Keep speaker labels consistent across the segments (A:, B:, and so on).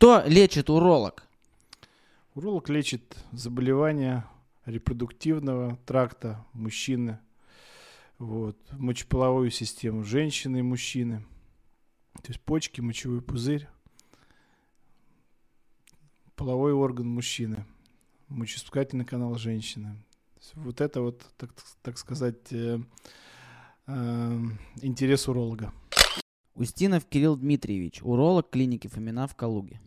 A: Что лечит уролог?
B: Уролог лечит заболевания репродуктивного тракта мужчины, вот, мочеполовую систему женщины и мужчины, то есть почки, мочевой пузырь, половой орган мужчины, мочеиспускательный канал женщины. Вот это вот, так, так сказать, э, э, интерес уролога.
A: Устинов Кирилл Дмитриевич, уролог клиники Фомина в Калуге.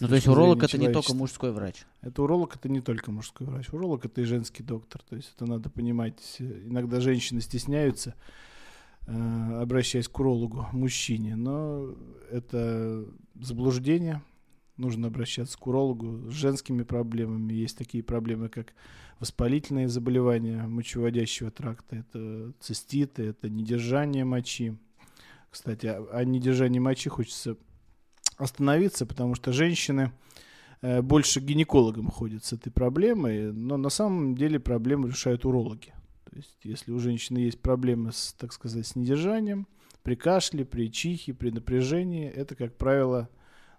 A: Ну, то есть уролог это не только мужской врач.
B: Это уролог это не только мужской врач. Уролог это и женский доктор. То есть это надо понимать. Иногда женщины стесняются, э, обращаясь к урологу, мужчине. Но это заблуждение. Нужно обращаться к урологу с женскими проблемами. Есть такие проблемы, как воспалительные заболевания мочеводящего тракта. Это циститы, это недержание мочи. Кстати, о, о недержании мочи хочется остановиться, потому что женщины э, больше гинекологам ходят с этой проблемой, но на самом деле проблему решают урологи. То есть, если у женщины есть проблемы с, так сказать, с недержанием, при кашле, при чихе, при напряжении, это, как правило,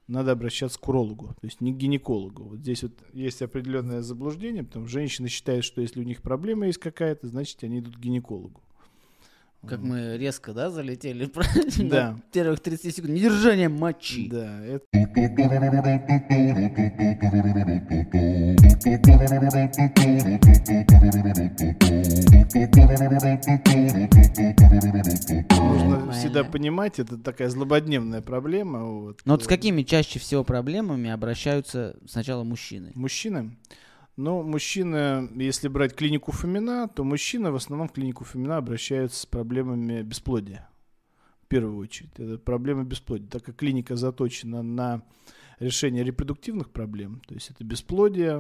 B: надо обращаться к урологу, то есть не к гинекологу. Вот здесь вот есть определенное заблуждение, потому что женщины считают, что если у них проблема есть какая-то, значит, они идут к гинекологу.
A: Как мы резко, да, залетели?
B: Да.
A: Первых 30 секунд. Недержание мочи.
B: Да, это... Нужно всегда понимать, это такая злободневная проблема. Вот.
A: Но вот с какими чаще всего проблемами обращаются сначала мужчины?
B: Мужчины? Ну, мужчины, если брать клинику Фомина, то мужчины в основном в клинику Фомина обращаются с проблемами бесплодия. В первую очередь. Это проблемы бесплодия. Так как клиника заточена на решение репродуктивных проблем, то есть это бесплодие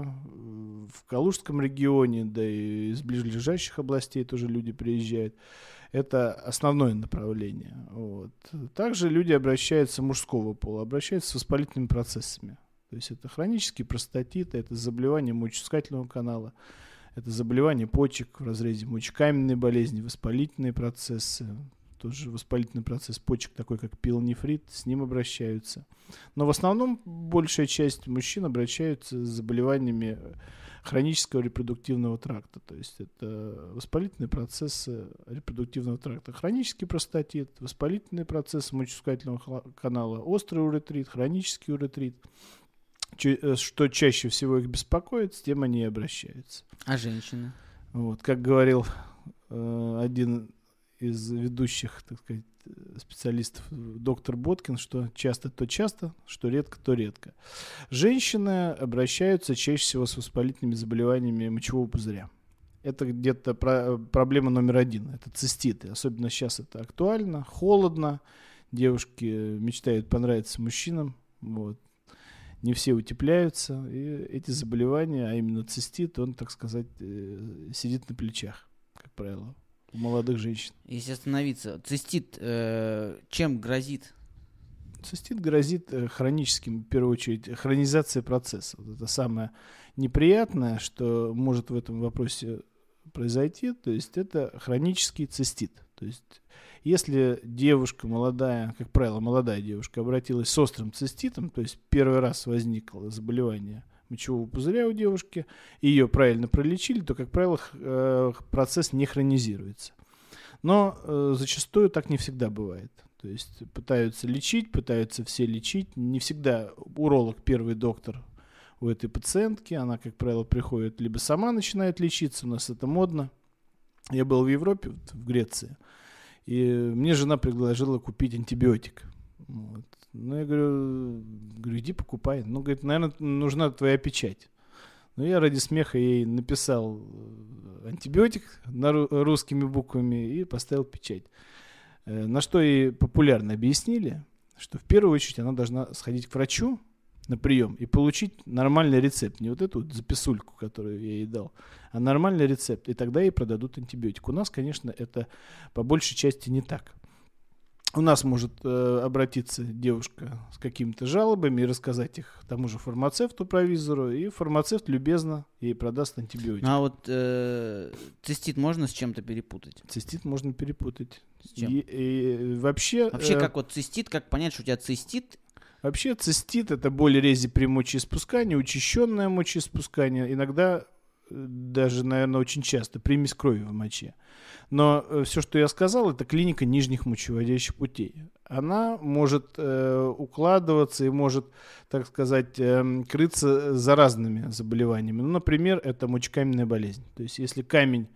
B: в Калужском регионе, да и из ближайших областей тоже люди приезжают. Это основное направление. Вот. Также люди обращаются мужского пола, обращаются с воспалительными процессами. То есть это хронический простатит, это заболевание мочеиспускательного канала, это заболевание почек в разрезе мочекаменной болезни, воспалительные процессы, тоже воспалительный процесс почек, такой как пилонефрит, с ним обращаются. Но в основном большая часть мужчин обращаются с заболеваниями хронического репродуктивного тракта. То есть это воспалительные процессы репродуктивного тракта. Хронический простатит, воспалительные процессы мочеиспускательного канала, острый уретрит, хронический уретрит. Э, что чаще всего их беспокоит, с тем они и обращаются.
A: А женщины?
B: Вот, как говорил э, один из ведущих, так сказать, специалистов, доктор Боткин, что часто то часто, что редко то редко. Женщины обращаются чаще всего с воспалительными заболеваниями мочевого пузыря. Это где-то про, проблема номер один. Это циститы. Особенно сейчас это актуально. Холодно. Девушки мечтают понравиться мужчинам. Вот не все утепляются, и эти заболевания, а именно цистит, он, так сказать, э, сидит на плечах, как правило, у молодых женщин.
A: Если остановиться, цистит э, чем грозит?
B: Цистит грозит э, хроническим, в первую очередь, хронизация процесса. Вот это самое неприятное, что может в этом вопросе произойти, то есть это хронический цистит. То есть если девушка молодая, как правило, молодая девушка обратилась с острым циститом, то есть первый раз возникло заболевание мочевого пузыря у девушки, и ее правильно пролечили, то, как правило, э, процесс не хронизируется. Но э, зачастую так не всегда бывает. То есть пытаются лечить, пытаются все лечить. Не всегда уролог первый доктор у этой пациентки. Она, как правило, приходит либо сама начинает лечиться, у нас это модно. Я был в Европе, в Греции. И мне жена предложила купить антибиотик. Вот. Ну, я говорю, говорю, иди покупай. Ну, говорит, наверное, нужна твоя печать. Ну, я ради смеха ей написал э, антибиотик на русскими буквами и поставил печать. Э, на что ей популярно объяснили, что в первую очередь она должна сходить к врачу, на прием и получить нормальный рецепт. Не вот эту вот записульку, которую я ей дал, а нормальный рецепт. И тогда ей продадут антибиотик. У нас, конечно, это по большей части не так. У нас может э, обратиться девушка с какими-то жалобами и рассказать их тому же фармацевту, провизору, и фармацевт любезно ей продаст антибиотик.
A: Ну, а вот э, цистит можно с чем-то перепутать?
B: Цистит можно перепутать.
A: С чем?
B: И, и, вообще...
A: Вообще,
B: э,
A: как вот цистит, как понять, что у тебя цистит,
B: Вообще цистит это боль рези при мочеиспускании, учащенное мочеиспускание, иногда э, даже, наверное, очень часто примесь крови в моче. Но э, все, что я сказал, это клиника нижних мочеводящих путей. Она может э, укладываться и может, так сказать, э, крыться за разными заболеваниями. Ну, например, это мочекаменная болезнь. То есть, если камень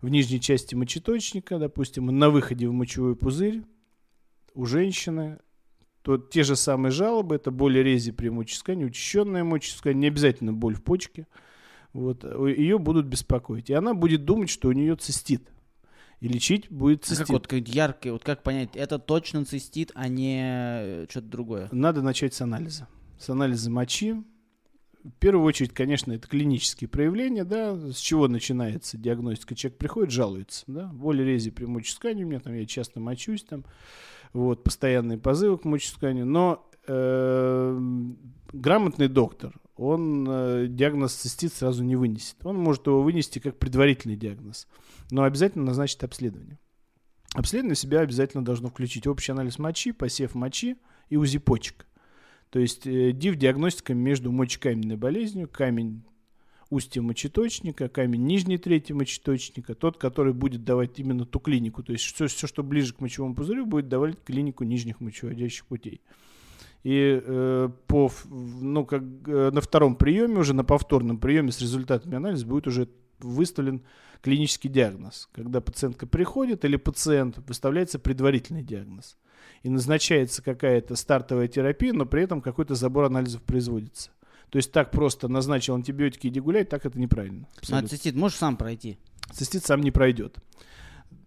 B: в нижней части мочеточника, допустим, на выходе в мочевой пузырь у женщины, то те же самые жалобы, это боль рези при моческании, учащенная моческание, не обязательно боль в почке, вот, ее будут беспокоить. И она будет думать, что у нее цистит. И лечить будет цистит.
A: А как вот яркий, вот как понять, это точно цистит, а не э, что-то другое?
B: Надо начать с анализа. С анализа мочи. В первую очередь, конечно, это клинические проявления, да, с чего начинается диагностика. Человек приходит, жалуется, да, боль рези при моческании, у меня там, я часто мочусь там, вот, постоянные позывы к моческанию, но э, грамотный доктор, он э, диагноз цистит сразу не вынесет. Он может его вынести как предварительный диагноз, но обязательно назначит обследование. Обследование себя обязательно должно включить общий анализ мочи, посев мочи и УЗИ почек. То есть э, ДИВ-диагностика между мочекаменной болезнью, камень устья мочеточника, камень нижней трети мочеточника, тот, который будет давать именно ту клинику. То есть все, все что ближе к мочевому пузырю, будет давать клинику нижних мочеводящих путей. И э, по, ну, как, э, на втором приеме, уже на повторном приеме с результатами анализа будет уже выставлен клинический диагноз. Когда пациентка приходит или пациент, выставляется предварительный диагноз. И назначается какая-то стартовая терапия, но при этом какой-то забор анализов производится. То есть так просто назначил антибиотики иди гулять, так это неправильно.
A: А цистит можешь сам пройти?
B: Цистит сам не пройдет.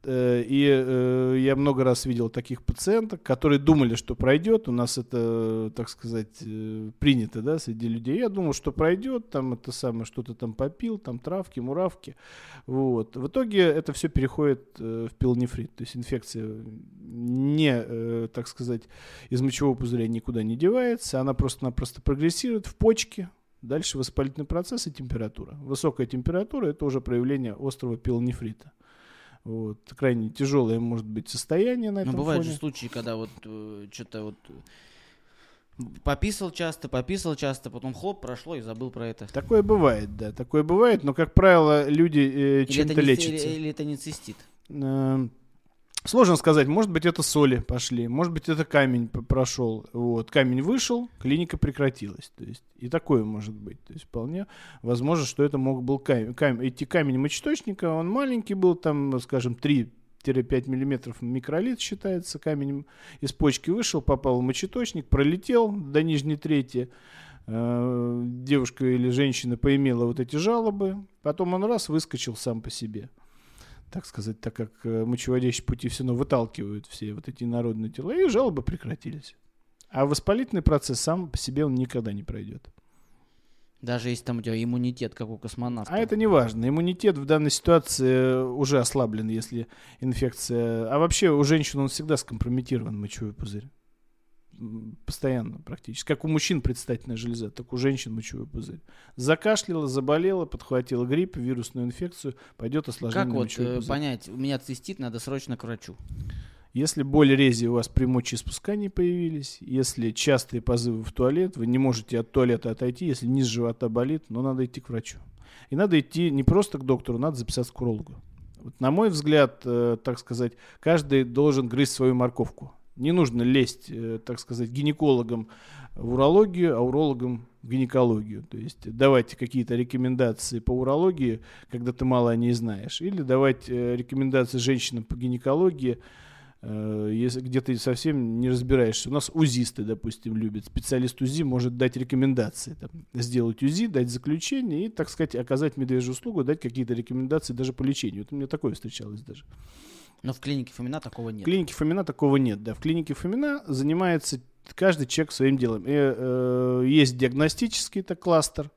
B: Э, и э, я много раз видел таких пациенток, которые думали, что пройдет. У нас это, так сказать, э, принято, да, среди людей. Я думал, что пройдет, там это самое, что-то там попил, там травки, муравки. Вот. В итоге это все переходит в пилонефрит. То есть инфекция не, так сказать, из мочевого пузыря никуда не девается. Она просто-напросто прогрессирует в почке, Дальше воспалительный процесс и температура. Высокая температура – это уже проявление острого пилонефрита. Вот, крайне тяжелое может быть состояние на этом
A: Но бывают
B: фоне.
A: же случаи, когда вот э, что-то вот пописал часто, пописал часто, потом хлоп, прошло и забыл про это.
B: Такое бывает, да, такое бывает, но, как правило, люди э, чем-то лечатся.
A: Или, или это не цистит?
B: Э, Сложно сказать, может быть, это соли пошли, может быть, это камень прошел. Вот, камень вышел, клиника прекратилась. То есть, и такое может быть. То есть, вполне возможно, что это мог был камень. камень идти камень мочеточника, он маленький был, там, скажем, 3 5 миллиметров микролит считается, камень из почки вышел, попал в мочеточник, пролетел до нижней трети, э, девушка или женщина поимела вот эти жалобы, потом он раз выскочил сам по себе так сказать, так как э, мочеводящие пути все равно выталкивают все вот эти народные тела, и жалобы прекратились. А воспалительный процесс сам по себе он никогда не пройдет.
A: Даже если там у тебя иммунитет, как у космонавта.
B: А это не важно. Иммунитет в данной ситуации уже ослаблен, если инфекция... А вообще у женщин он всегда скомпрометирован, мочевой пузырь постоянно практически. Как у мужчин предстательная железа, так у женщин мочевой пузырь. Закашляла, заболела, подхватила грипп, вирусную инфекцию, пойдет осложнение
A: Как вот э, понять, у меня цистит, надо срочно к врачу?
B: Если боль рези у вас при мочеиспускании появились, если частые позывы в туалет, вы не можете от туалета отойти, если низ живота болит, но надо идти к врачу. И надо идти не просто к доктору, надо записаться к урологу. Вот, на мой взгляд, э, так сказать, каждый должен грызть свою морковку. Не нужно лезть, э, так сказать, гинекологам в урологию, а урологам в гинекологию. То есть давать какие-то рекомендации по урологии, когда ты мало о ней знаешь. Или давать э, рекомендации женщинам по гинекологии, э, если где ты совсем не разбираешься. У нас узисты, допустим, любят. Специалист УЗИ может дать рекомендации. Там, сделать УЗИ, дать заключение и, так сказать, оказать медвежью услугу, дать какие-то рекомендации даже по лечению. Вот у меня такое встречалось даже.
A: Но в клинике Фомина такого нет.
B: В клинике Фомина такого нет, да. В клинике Фомина занимается каждый человек своим делом. И, э, есть диагностический это кластер,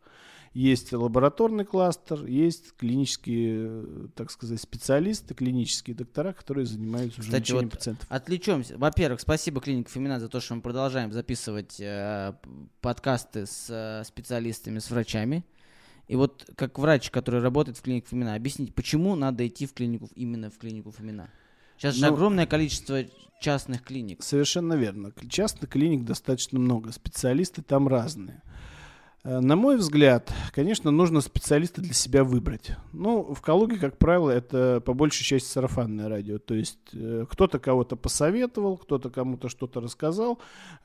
B: есть лабораторный кластер, есть клинические, так сказать, специалисты, клинические доктора, которые занимаются уже Кстати, лечением вот пациентов.
A: Отвлечемся. Во-первых, спасибо клинике Фемина за то, что мы продолжаем записывать э, подкасты с э, специалистами, с врачами. И вот как врач, который работает в клинике Фомина, объясните, почему надо идти в клинику, именно в клинику Фомина? Сейчас же
B: Ну,
A: огромное количество частных клиник.
B: Совершенно верно. Частных клиник достаточно много, специалисты там разные. Э, На мой взгляд, конечно, нужно специалиста для себя выбрать. Ну, в Калуге, как правило, это по большей части сарафанное радио. То есть э, кто-то кого-то посоветовал, кто-то кому-то что-то рассказал.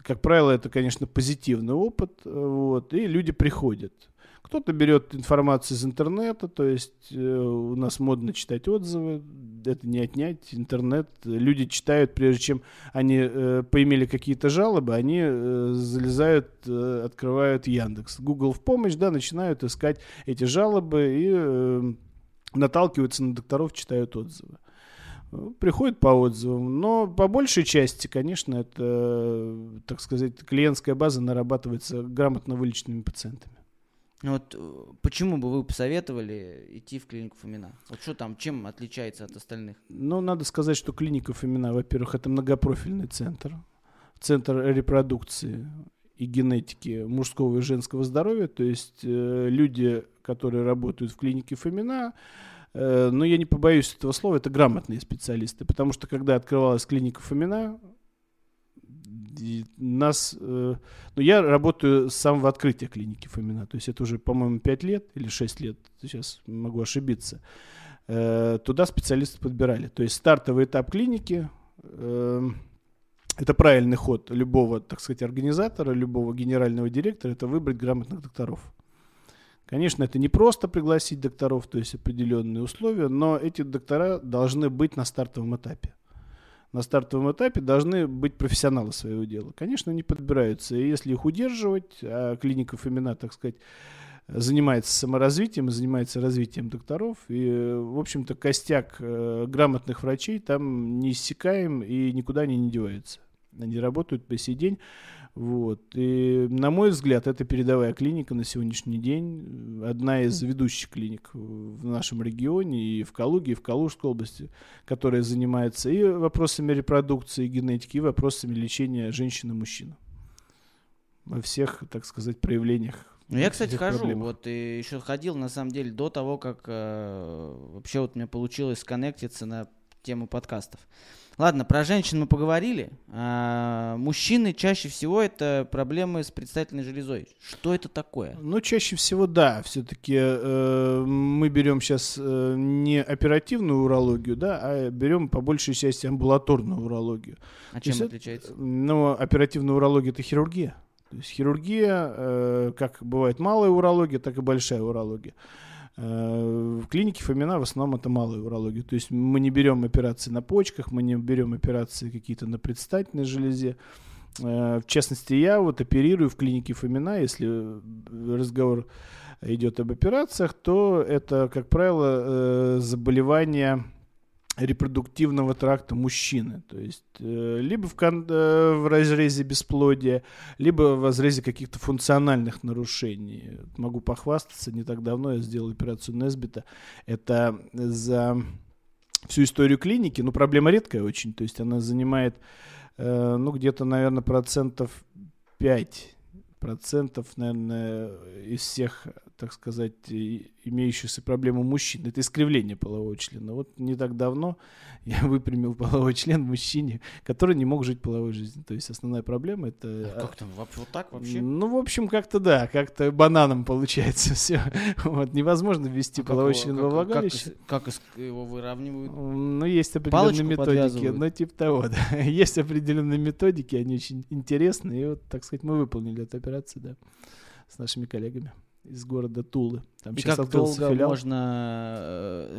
B: Как правило, это, конечно, позитивный опыт. э, Вот, и люди приходят. Кто-то берет информацию из интернета, то есть э, у нас модно читать отзывы, это не отнять, интернет. Люди читают, прежде чем они э, поимели какие-то жалобы, они э, залезают, э, открывают Яндекс. Google в помощь, да, начинают искать эти жалобы и э, наталкиваются на докторов, читают отзывы. Приходят по отзывам, но по большей части, конечно, это, так сказать, клиентская база нарабатывается грамотно вылеченными пациентами.
A: Ну Вот э, почему бы вы посоветовали идти в клинику Фомина? Вот что там, чем отличается от остальных?
B: Ну, надо сказать, что клиника Фомина, во-первых, это многопрофильный центр, центр репродукции и генетики мужского и женского здоровья. То есть э, люди, которые работают в клинике Фомина, э, но я не побоюсь этого слова, это грамотные специалисты. Потому что когда открывалась клиника Фомина, нас, э, ну, я работаю с самого открытия клиники Фомина, то есть это уже, по-моему, 5 лет или 6 лет, сейчас могу ошибиться. Э, туда специалисты подбирали. То есть стартовый этап клиники э, это правильный ход любого, так сказать, организатора, любого генерального директора, это выбрать грамотных докторов. Конечно, это не просто пригласить докторов, то есть определенные условия, но эти доктора должны быть на стартовом этапе. На стартовом этапе должны быть профессионалы своего дела. Конечно, они подбираются. И если их удерживать, а клиника Фомина, так сказать, занимается саморазвитием занимается развитием докторов. И, в общем-то, костяк э, грамотных врачей там не иссякаем и никуда они не деваются. Они работают по сей день. Вот. И, на мой взгляд, это передовая клиника на сегодняшний день. Одна из ведущих клиник в нашем регионе и в Калуге, и в Калужской области, которая занимается и вопросами репродукции, и генетики, и вопросами лечения женщин и мужчин. Во всех, так сказать, проявлениях
A: Ну, я, кстати, хожу,
B: проблем.
A: вот, и еще ходил, на самом деле, до того, как э, вообще вот меня получилось сконнектиться на тему подкастов. Ладно, про женщин мы поговорили. А, мужчины чаще всего это проблемы с предстательной железой. Что это такое?
B: Ну, чаще всего, да, все-таки мы берем сейчас не оперативную урологию, да, а берем по большей части амбулаторную урологию.
A: А чем
B: есть
A: отличается?
B: Ну, оперативная урология это хирургия. То есть хирургия, э, как бывает малая урология, так и большая урология. Э, В клинике Фомина в основном это малая урология. То есть мы не берем операции на почках, мы не берем операции какие-то на предстательной железе. Э, В частности, я вот оперирую в клинике Фомина, если э, разговор идет об операциях, то это, как правило, заболевания репродуктивного тракта мужчины. То есть э, либо в, кон- э, в разрезе бесплодия, либо в разрезе каких-то функциональных нарушений. Могу похвастаться, не так давно я сделал операцию Несбита. Это за всю историю клиники, ну, проблема редкая очень, то есть она занимает, э, ну, где-то, наверное, процентов 5 процентов, наверное, из всех, так сказать, и- имеющихся проблем у мужчин. Это искривление полового члена. Вот не так давно я выпрямил половой член мужчине, который не мог жить половой жизнью. То есть основная проблема это...
A: А Как там, вообще вот так вообще?
B: Ну, в общем, как-то да, как-то бананом получается все. Вот, невозможно ввести
A: А как
B: половой
A: его-
B: член
A: как-
B: во
A: как-
B: влагалище.
A: Как, ис- его выравнивают?
B: Ну, есть определенные
A: Палочку
B: методики, ну, типа того, да. Есть определенные методики, они очень интересные. И вот, так сказать, мы выполнили эту операцию, да, с нашими коллегами из города Тулы. Там
A: И
B: сейчас
A: как долго
B: филиал.
A: можно,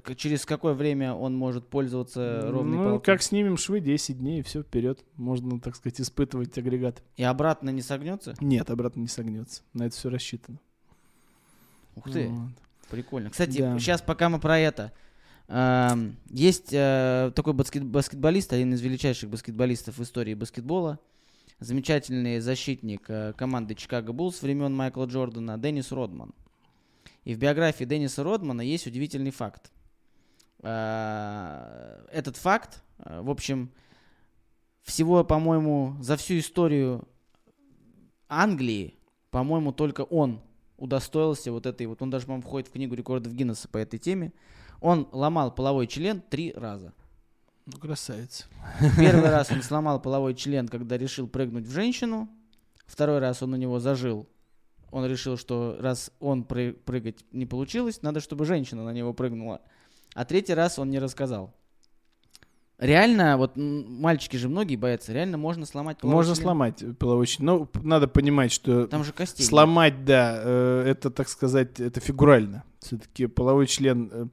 A: э, через какое время он может пользоваться ровной
B: Ну,
A: палкой?
B: как снимем швы, 10 дней, и все, вперед. Можно, так сказать, испытывать агрегат.
A: И обратно не согнется?
B: Нет, обратно не согнется. На это все рассчитано.
A: Ух ты,
B: Вот.
A: прикольно. Кстати,
B: Да.
A: сейчас пока мы про это. Эм, Есть э, такой баскет- баскетболист, один из величайших баскетболистов в истории баскетбола, замечательный защитник э, команды Чикаго Буллс времен Майкла Джордана, Деннис Родман. И в биографии Денниса Родмана есть удивительный факт. Э, Этот факт, э, в общем, всего, по-моему, за всю историю Англии, по-моему, только он удостоился вот этой вот, он даже, по-моему, входит в книгу рекордов Гиннесса по этой теме. Он ломал половой член три раза.
B: Ну, красавец.
A: Первый раз он сломал половой член, когда решил прыгнуть в женщину. Второй раз он у него зажил. Он решил, что раз он пры- прыгать не получилось, надо, чтобы женщина на него прыгнула. А третий раз он не рассказал. Реально, вот мальчики же многие боятся, реально можно сломать половой
B: Можно
A: член?
B: сломать половой член. Но п- надо понимать, что
A: Там же костей. нет.
B: сломать, да, э, это, так сказать, это фигурально. Все-таки половой член э,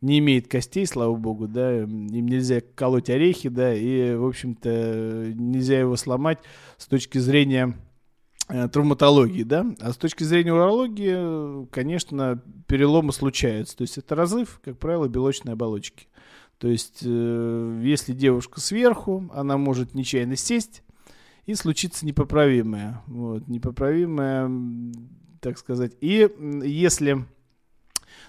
B: не имеет костей, слава богу, да, им нельзя колоть орехи, да, и, в общем-то, нельзя его сломать с точки зрения э, травматологии, да, а с точки зрения урологии, конечно, переломы случаются, то есть это разрыв, как правило, белочной оболочки. То есть, э, если девушка сверху, она может нечаянно сесть, и случится непоправимое. Вот, непоправимое, так сказать. И если...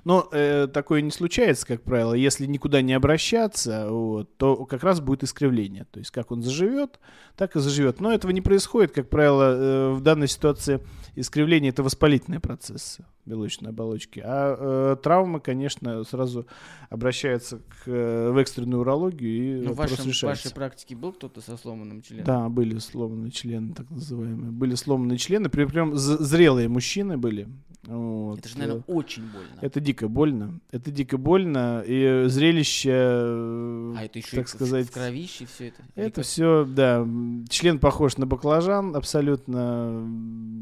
B: Но э, такое не случается, как правило. Если никуда не обращаться, вот, то как раз будет искривление. То есть как он заживет, так и заживет. Но этого не происходит, как правило, э, в данной ситуации искривление это воспалительные процессы белочной оболочки. А э, травмы, конечно, сразу обращаются к, э, в экстренную урологию и
A: Ну, в вашем, в вашей практике был кто-то со сломанным членом?
B: Да, были сломанные члены, так называемые. Были сломанные члены, при- прям зрелые мужчины были. Вот.
A: Это же, наверное,
B: Э,
A: очень больно.
B: Это дико больно. Это дико больно. И зрелище, э,
A: а это еще
B: так
A: и
B: сказать,
A: в кровище все это.
B: Это
A: как?
B: все, да. Член похож на баклажан абсолютно.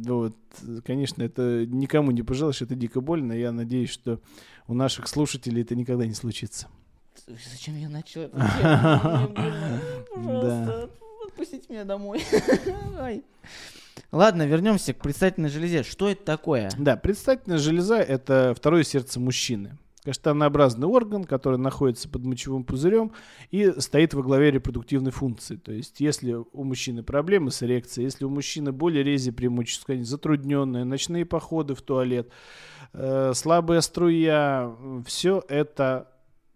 B: Вот. Конечно, это никому не пожелаешь, это дико больно. Я надеюсь, что у наших слушателей это никогда не случится.
A: Зачем я начал больно.
B: Да.
A: Пожалуйста, отпустите меня домой. Ладно, вернемся к предстательной железе. Что это такое?
B: Да, предстательная железа – это второе сердце мужчины. Каштанообразный орган, который находится под мочевым пузырем и стоит во главе репродуктивной функции. То есть, если у мужчины проблемы с эрекцией, если у мужчины более рези преимущества, ткани, затрудненные, ночные походы в туалет, э, слабая струя, все это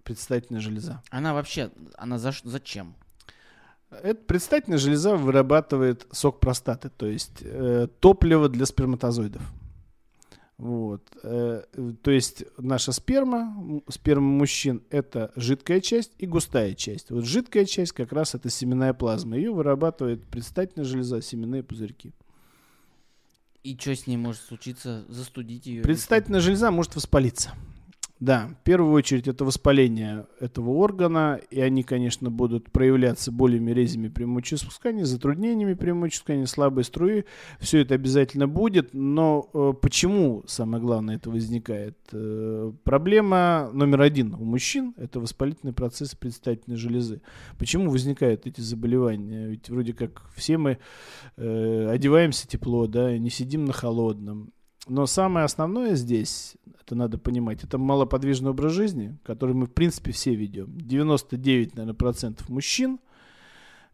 B: предстательная железа.
A: Она вообще, она за, зачем?
B: Эта предстательная железа вырабатывает сок простаты, то есть э, топливо для сперматозоидов. Вот. э, то есть наша сперма, сперма мужчин, это жидкая часть и густая часть. Вот жидкая часть как раз это семенная плазма. Ее вырабатывает предстательная железа, семенные пузырьки.
A: И что с ней может случиться? Застудить ее?
B: Предстательная железа может воспалиться. Да, в первую очередь это воспаление этого органа, и они, конечно, будут проявляться болями, резями при мочеиспускании, затруднениями при мочеиспускании, слабой струи. Все это обязательно будет, но э, почему, самое главное, это возникает? Э, проблема номер один у мужчин – это воспалительный процесс предстательной железы. Почему возникают эти заболевания? Ведь вроде как все мы э, одеваемся тепло, да, не сидим на холодном. Но самое основное здесь, это надо понимать, это малоподвижный образ жизни, который мы, в принципе, все ведем. 99, наверное, процентов мужчин,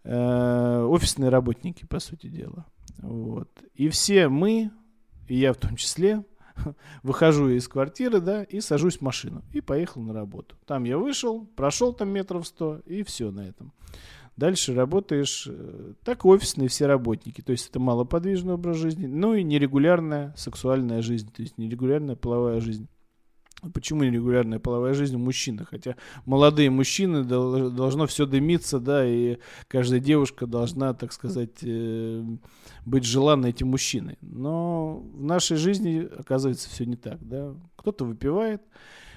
B: э, офисные работники, по сути дела. Вот. И все мы, и я в том числе, выхожу из квартиры, да, и сажусь в машину. И поехал на работу. Там я вышел, прошел там метров сто, и все на этом. Дальше работаешь, э, так офисные все работники. То есть это малоподвижный образ жизни, ну и нерегулярная сексуальная жизнь, то есть нерегулярная половая жизнь. Почему нерегулярная половая жизнь у мужчин? Хотя молодые мужчины дол- должно все дымиться, да, и каждая девушка должна, так сказать, э, быть желанной этим мужчиной. Но в нашей жизни оказывается все не так, да. Кто-то выпивает,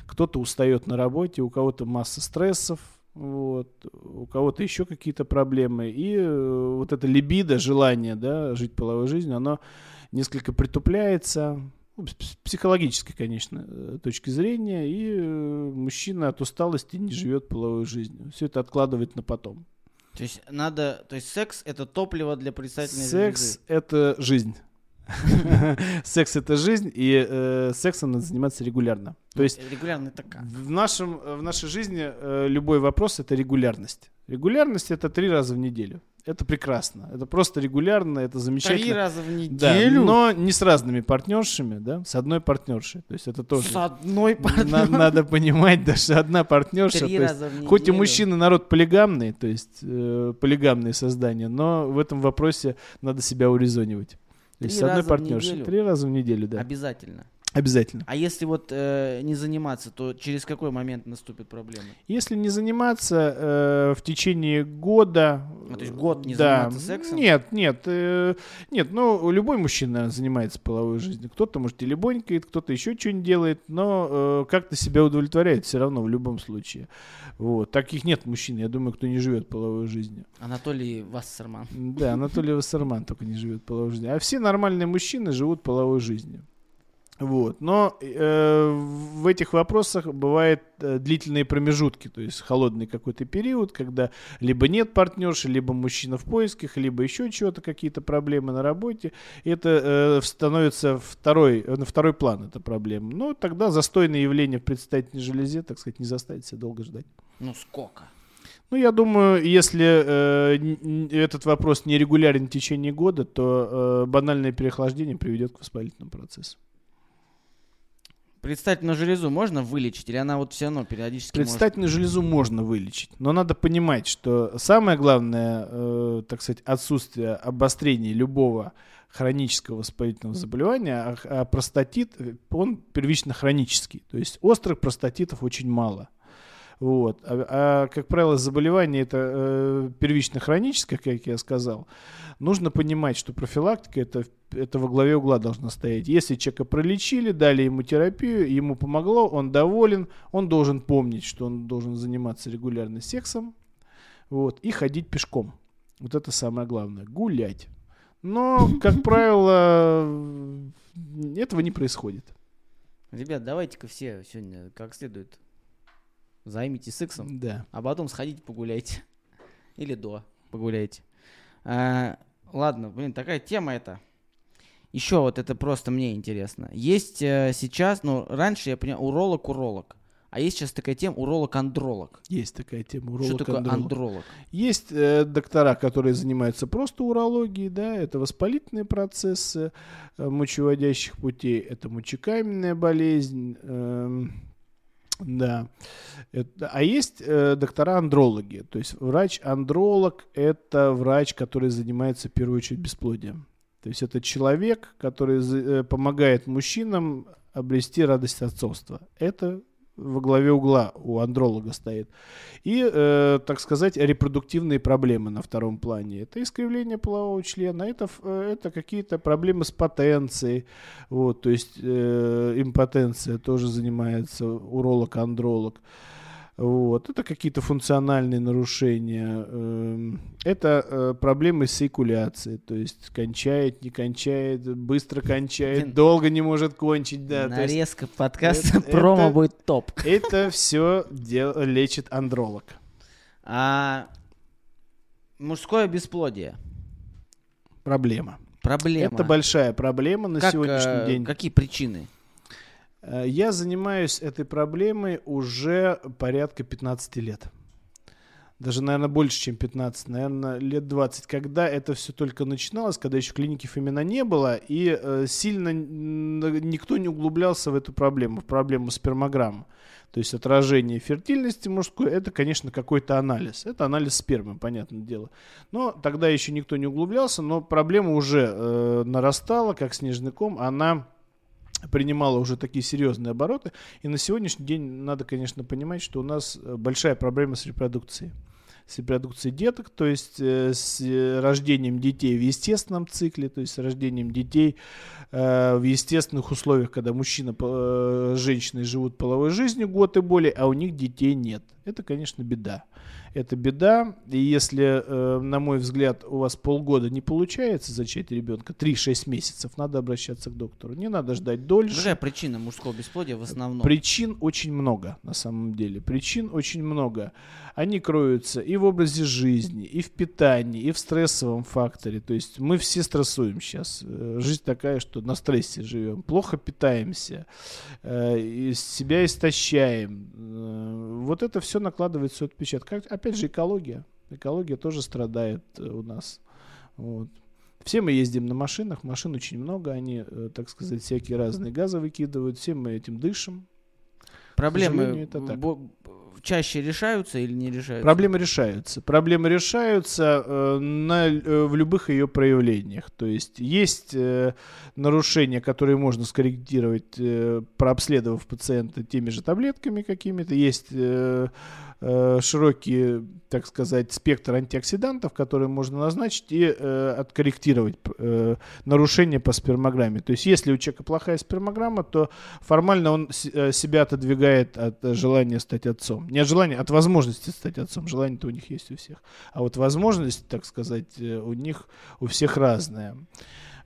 B: кто-то устает на работе, у кого-то масса стрессов, вот, у кого-то еще какие-то проблемы. И э, вот это либидо, желание, да, жить половой жизнью, оно несколько притупляется, ну, с психологической, конечно, э, точки зрения, и э, мужчина от усталости не живет половой жизнью. Все это откладывает на потом.
A: То есть надо, то есть секс это топливо для предстательной
B: Секс
A: железы.
B: это жизнь. Секс это жизнь, и э, сексом надо заниматься регулярно. То есть
A: регулярно это как?
B: В, нашем, в нашей жизни э, любой вопрос это регулярность. Регулярность это три раза в неделю. Это прекрасно. Это просто регулярно, это замечательно.
A: Три раза в
B: Да,
A: неделю?
B: но не с разными партнершами, да, с одной партнершей. То есть это тоже
A: С одной
B: на-
A: партнершей?
B: надо понимать, даже одна партнерша.
A: Три
B: то есть
A: раза в неделю.
B: Хоть и мужчины народ полигамный, то есть э, полигамные создания, но в этом вопросе надо себя урезонивать.
A: Три
B: с одной партнершей. Три раза в неделю, да.
A: Обязательно.
B: Обязательно.
A: А если вот э, не заниматься, то через какой момент наступят проблемы?
B: Если не заниматься э, в течение года...
A: А, то есть год не
B: да,
A: заниматься сексом?
B: Нет, нет. э, нет, ну, любой мужчина наверное, занимается половой жизнью. Кто-то, может, или бонькает, кто-то еще что-нибудь делает, но э, как-то себя удовлетворяет все равно в любом случае. Вот. Таких нет мужчин, я думаю, кто не живет половой жизнью.
A: Анатолий Вассерман.
B: Да, Анатолий Вассерман только не живет половой жизнью. А все нормальные мужчины живут половой жизнью. Вот. Но э, в этих вопросах бывают э, длительные промежутки, то есть холодный какой-то период, когда либо нет партнерши, либо мужчина в поисках, либо еще чего-то, какие-то проблемы на работе. Это э, становится второй, на второй план, эта проблема. Но тогда застойное явление в предстательной железе, так сказать, не заставит себя долго ждать.
A: Ну сколько?
B: Ну, я думаю, если э, этот вопрос не регулярен в течение года, то э, банальное переохлаждение приведет к воспалительному процессу.
A: Предстательную железу можно вылечить, или она вот все равно периодически может-
B: Предстательную железу можно вылечить, но надо понимать, что самое главное, э, так сказать, отсутствие обострения любого хронического воспалительного заболевания, а, а простатит, э, он первично хронический, то есть острых простатитов очень мало. Вот. А, а, как правило, заболевание это э, первично хроническое, как я сказал. Нужно понимать, что профилактика это, это во главе угла должна стоять. Если человека пролечили, дали ему терапию, ему помогло, он доволен, он должен помнить, что он должен заниматься регулярно сексом вот, и ходить пешком. Вот это самое главное. Гулять. Но, как правило, этого не происходит.
A: Ребят, давайте-ка все сегодня как следует займитесь сексом,
B: Да.
A: а потом сходите погуляйте. Или до погуляйте. А, ладно, блин, такая тема это. Еще вот это просто мне интересно. Есть э, сейчас, ну, раньше я понял, уролог-уролог. А есть сейчас такая тема уролог-андролог.
B: Есть такая тема.
A: Что такое
B: уролог-андролог.
A: андролог?
B: Есть э, доктора, которые занимаются просто урологией, да, это воспалительные процессы э, мочеводящих путей, это мочекаменная болезнь, эм, да. Это- а есть э, доктора-андрологи, то есть врач-андролог – это врач, который занимается в первую очередь бесплодием. То есть это человек, который э, помогает мужчинам обрести радость отцовства. Это во главе угла у андролога стоит. И, э, так сказать, репродуктивные проблемы на втором плане. Это искривление полового члена, это, э, это какие-то проблемы с потенцией. Вот, то есть э, импотенция тоже занимается уролог-андролог. Вот. Это какие-то функциональные нарушения. эм, Это э, проблемы с эякуляцией. То есть кончает, не кончает, быстро кончает,
A: Блин.
B: долго не может кончить. Да, то есть
A: Нарезка подкаста
B: это-
A: промо
B: это-
A: будет топ.
B: это все лечит андролог.
A: А, мужское бесплодие.
B: Проблема.
A: Проблема.
B: Это большая проблема на
A: Как,
B: сегодняшний
A: э,
B: день.
A: Какие причины?
B: Э, Я занимаюсь этой проблемой уже порядка 15 лет. Даже, наверное, больше, чем 15, наверное, лет 20. Когда это все только начиналось, когда еще клиники Фомина не было, и э, сильно никто не углублялся в эту проблему, в проблему спермограмм. То есть отражение фертильности мужской, это, конечно, какой-то анализ. Это анализ спермы, понятное дело. Но тогда еще никто не углублялся, но проблема уже э, нарастала, как снежный ком. Она принимала уже такие серьезные обороты. И на сегодняшний день надо, конечно, понимать, что у нас э, большая проблема с репродукцией. С репродукцией деток, то есть э, с э, рождением детей в естественном цикле, то есть с рождением детей в естественных условиях, когда мужчина э, с женщиной живут половой жизнью год и более, а у них детей нет. Это, конечно, беда. Это беда. И если, э, на мой взгляд, у вас полгода не получается зачать ребенка, 3-6 месяцев, надо обращаться к доктору. Не надо ждать дольше.
A: Какая причина мужского бесплодия в основном?
B: Причин очень много, на самом деле. Причин очень много. Они кроются и в образе жизни, и в питании, и в стрессовом факторе. То есть мы все стрессуем сейчас. Э, Жизнь такая, что на стрессе живем. Плохо питаемся, э, себя истощаем. Э, Вот это все накладывает свой отпечаток. Опять же, экология. Экология тоже страдает у нас. Вот. Все мы ездим на машинах, машин очень много, они, так сказать, всякие разные газы выкидывают, все мы этим дышим.
A: Проблемы
B: это так.
A: Чаще решаются или не решаются?
B: Проблемы решаются. Проблемы решаются э, на, э, в любых ее проявлениях. То есть есть э, нарушения, которые можно скорректировать, э, прообследовав пациента теми же таблетками какими-то. Есть э, э, широкий, так сказать, спектр антиоксидантов, которые можно назначить и э, откорректировать э, нарушения по спермограмме. То есть если у человека плохая спермограмма, то формально он с, э, себя отодвигает от желания стать отцом. Не от желания, от возможности стать отцом. Желание-то у них есть у всех. А вот возможность, так сказать, э, у них у всех разная.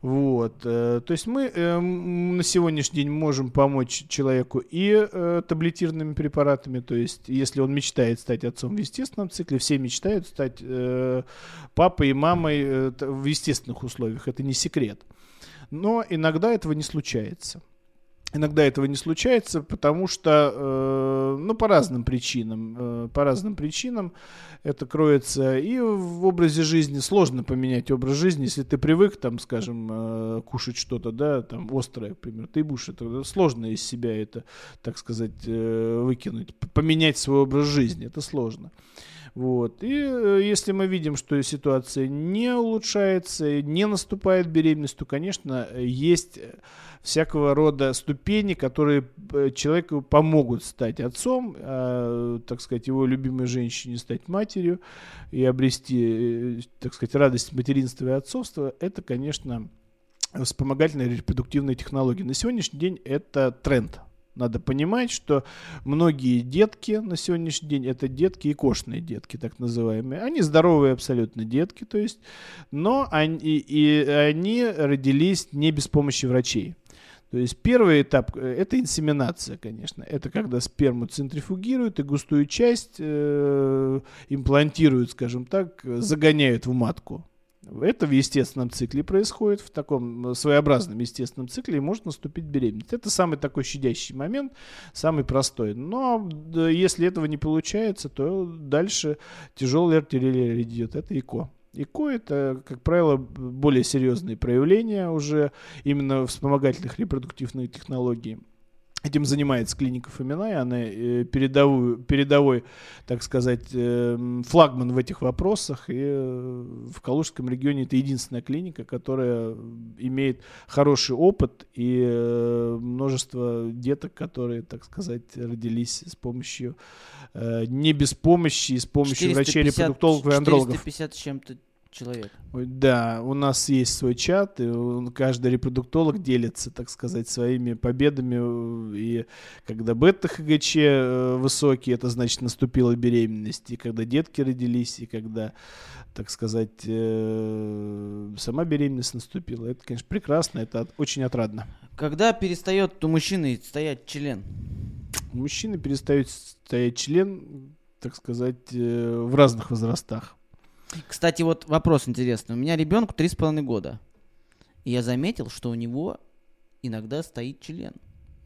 B: Вот, э, то есть мы э, на сегодняшний день можем помочь человеку и э, таблетированными препаратами, то есть если он мечтает стать отцом в естественном цикле, все мечтают стать папой и мамой в естественных условиях, это не секрет. Но иногда этого не случается. Иногда этого не случается, потому что, э, ну, по разным причинам, э, по разным причинам это кроется и в образе жизни. Сложно поменять образ жизни, если ты привык, там, скажем, э, кушать что-то, да, там, острое, например, ты будешь это, сложно из себя это, так сказать, э, выкинуть, поменять свой образ жизни, это сложно. Вот. И э, если мы видим, что ситуация не улучшается, не наступает беременность, то, конечно, есть всякого рода ступени, которые э, человеку помогут стать отцом, а, так сказать, его любимой женщине стать матерью и обрести, э, так сказать, радость материнства и отцовства, это, конечно, вспомогательные репродуктивные технологии. На сегодняшний день это тренд. Надо понимать, что многие детки на сегодняшний день это детки и кошные детки, так называемые. Они здоровые абсолютно детки, то есть, но они, и они родились не без помощи врачей. То есть первый этап э, это инсеминация, конечно. Это когда сперму центрифугируют и густую часть э, имплантируют, скажем так, загоняют в матку. Это в естественном цикле происходит, в таком э, своеобразном естественном цикле, и может наступить беременность. Это самый такой щадящий момент, самый простой. Но если этого не получается, то дальше тяжелый артиллерия идет. Это ИКО. ИКО это, как правило, более серьезные проявления уже именно вспомогательных репродуктивных технологий. Этим занимается клиника Фомина, и она э, передовую, передовой, так сказать, э, флагман в этих вопросах. И э, в Калужском регионе это единственная клиника, которая имеет хороший опыт и множество деток, которые, так сказать, родились с помощью, не без помощи, с помощью врачей-репродуктологов и андрологов.
A: 450 с чем-то человек.
B: Да, у нас есть свой чат, и каждый репродуктолог делится, так сказать, своими победами. И когда бета-ХГЧ э, высокий, это значит наступила беременность. И когда детки родились, и когда, так сказать, э, сама беременность наступила. Это, конечно, прекрасно, это очень отрадно.
A: Когда перестает у мужчины стоять член?
B: У мужчины перестает стоять член, так сказать, э, в разных возрастах.
A: Кстати, вот вопрос интересный. У меня ребенку три с половиной года. И я заметил, что у него иногда стоит член.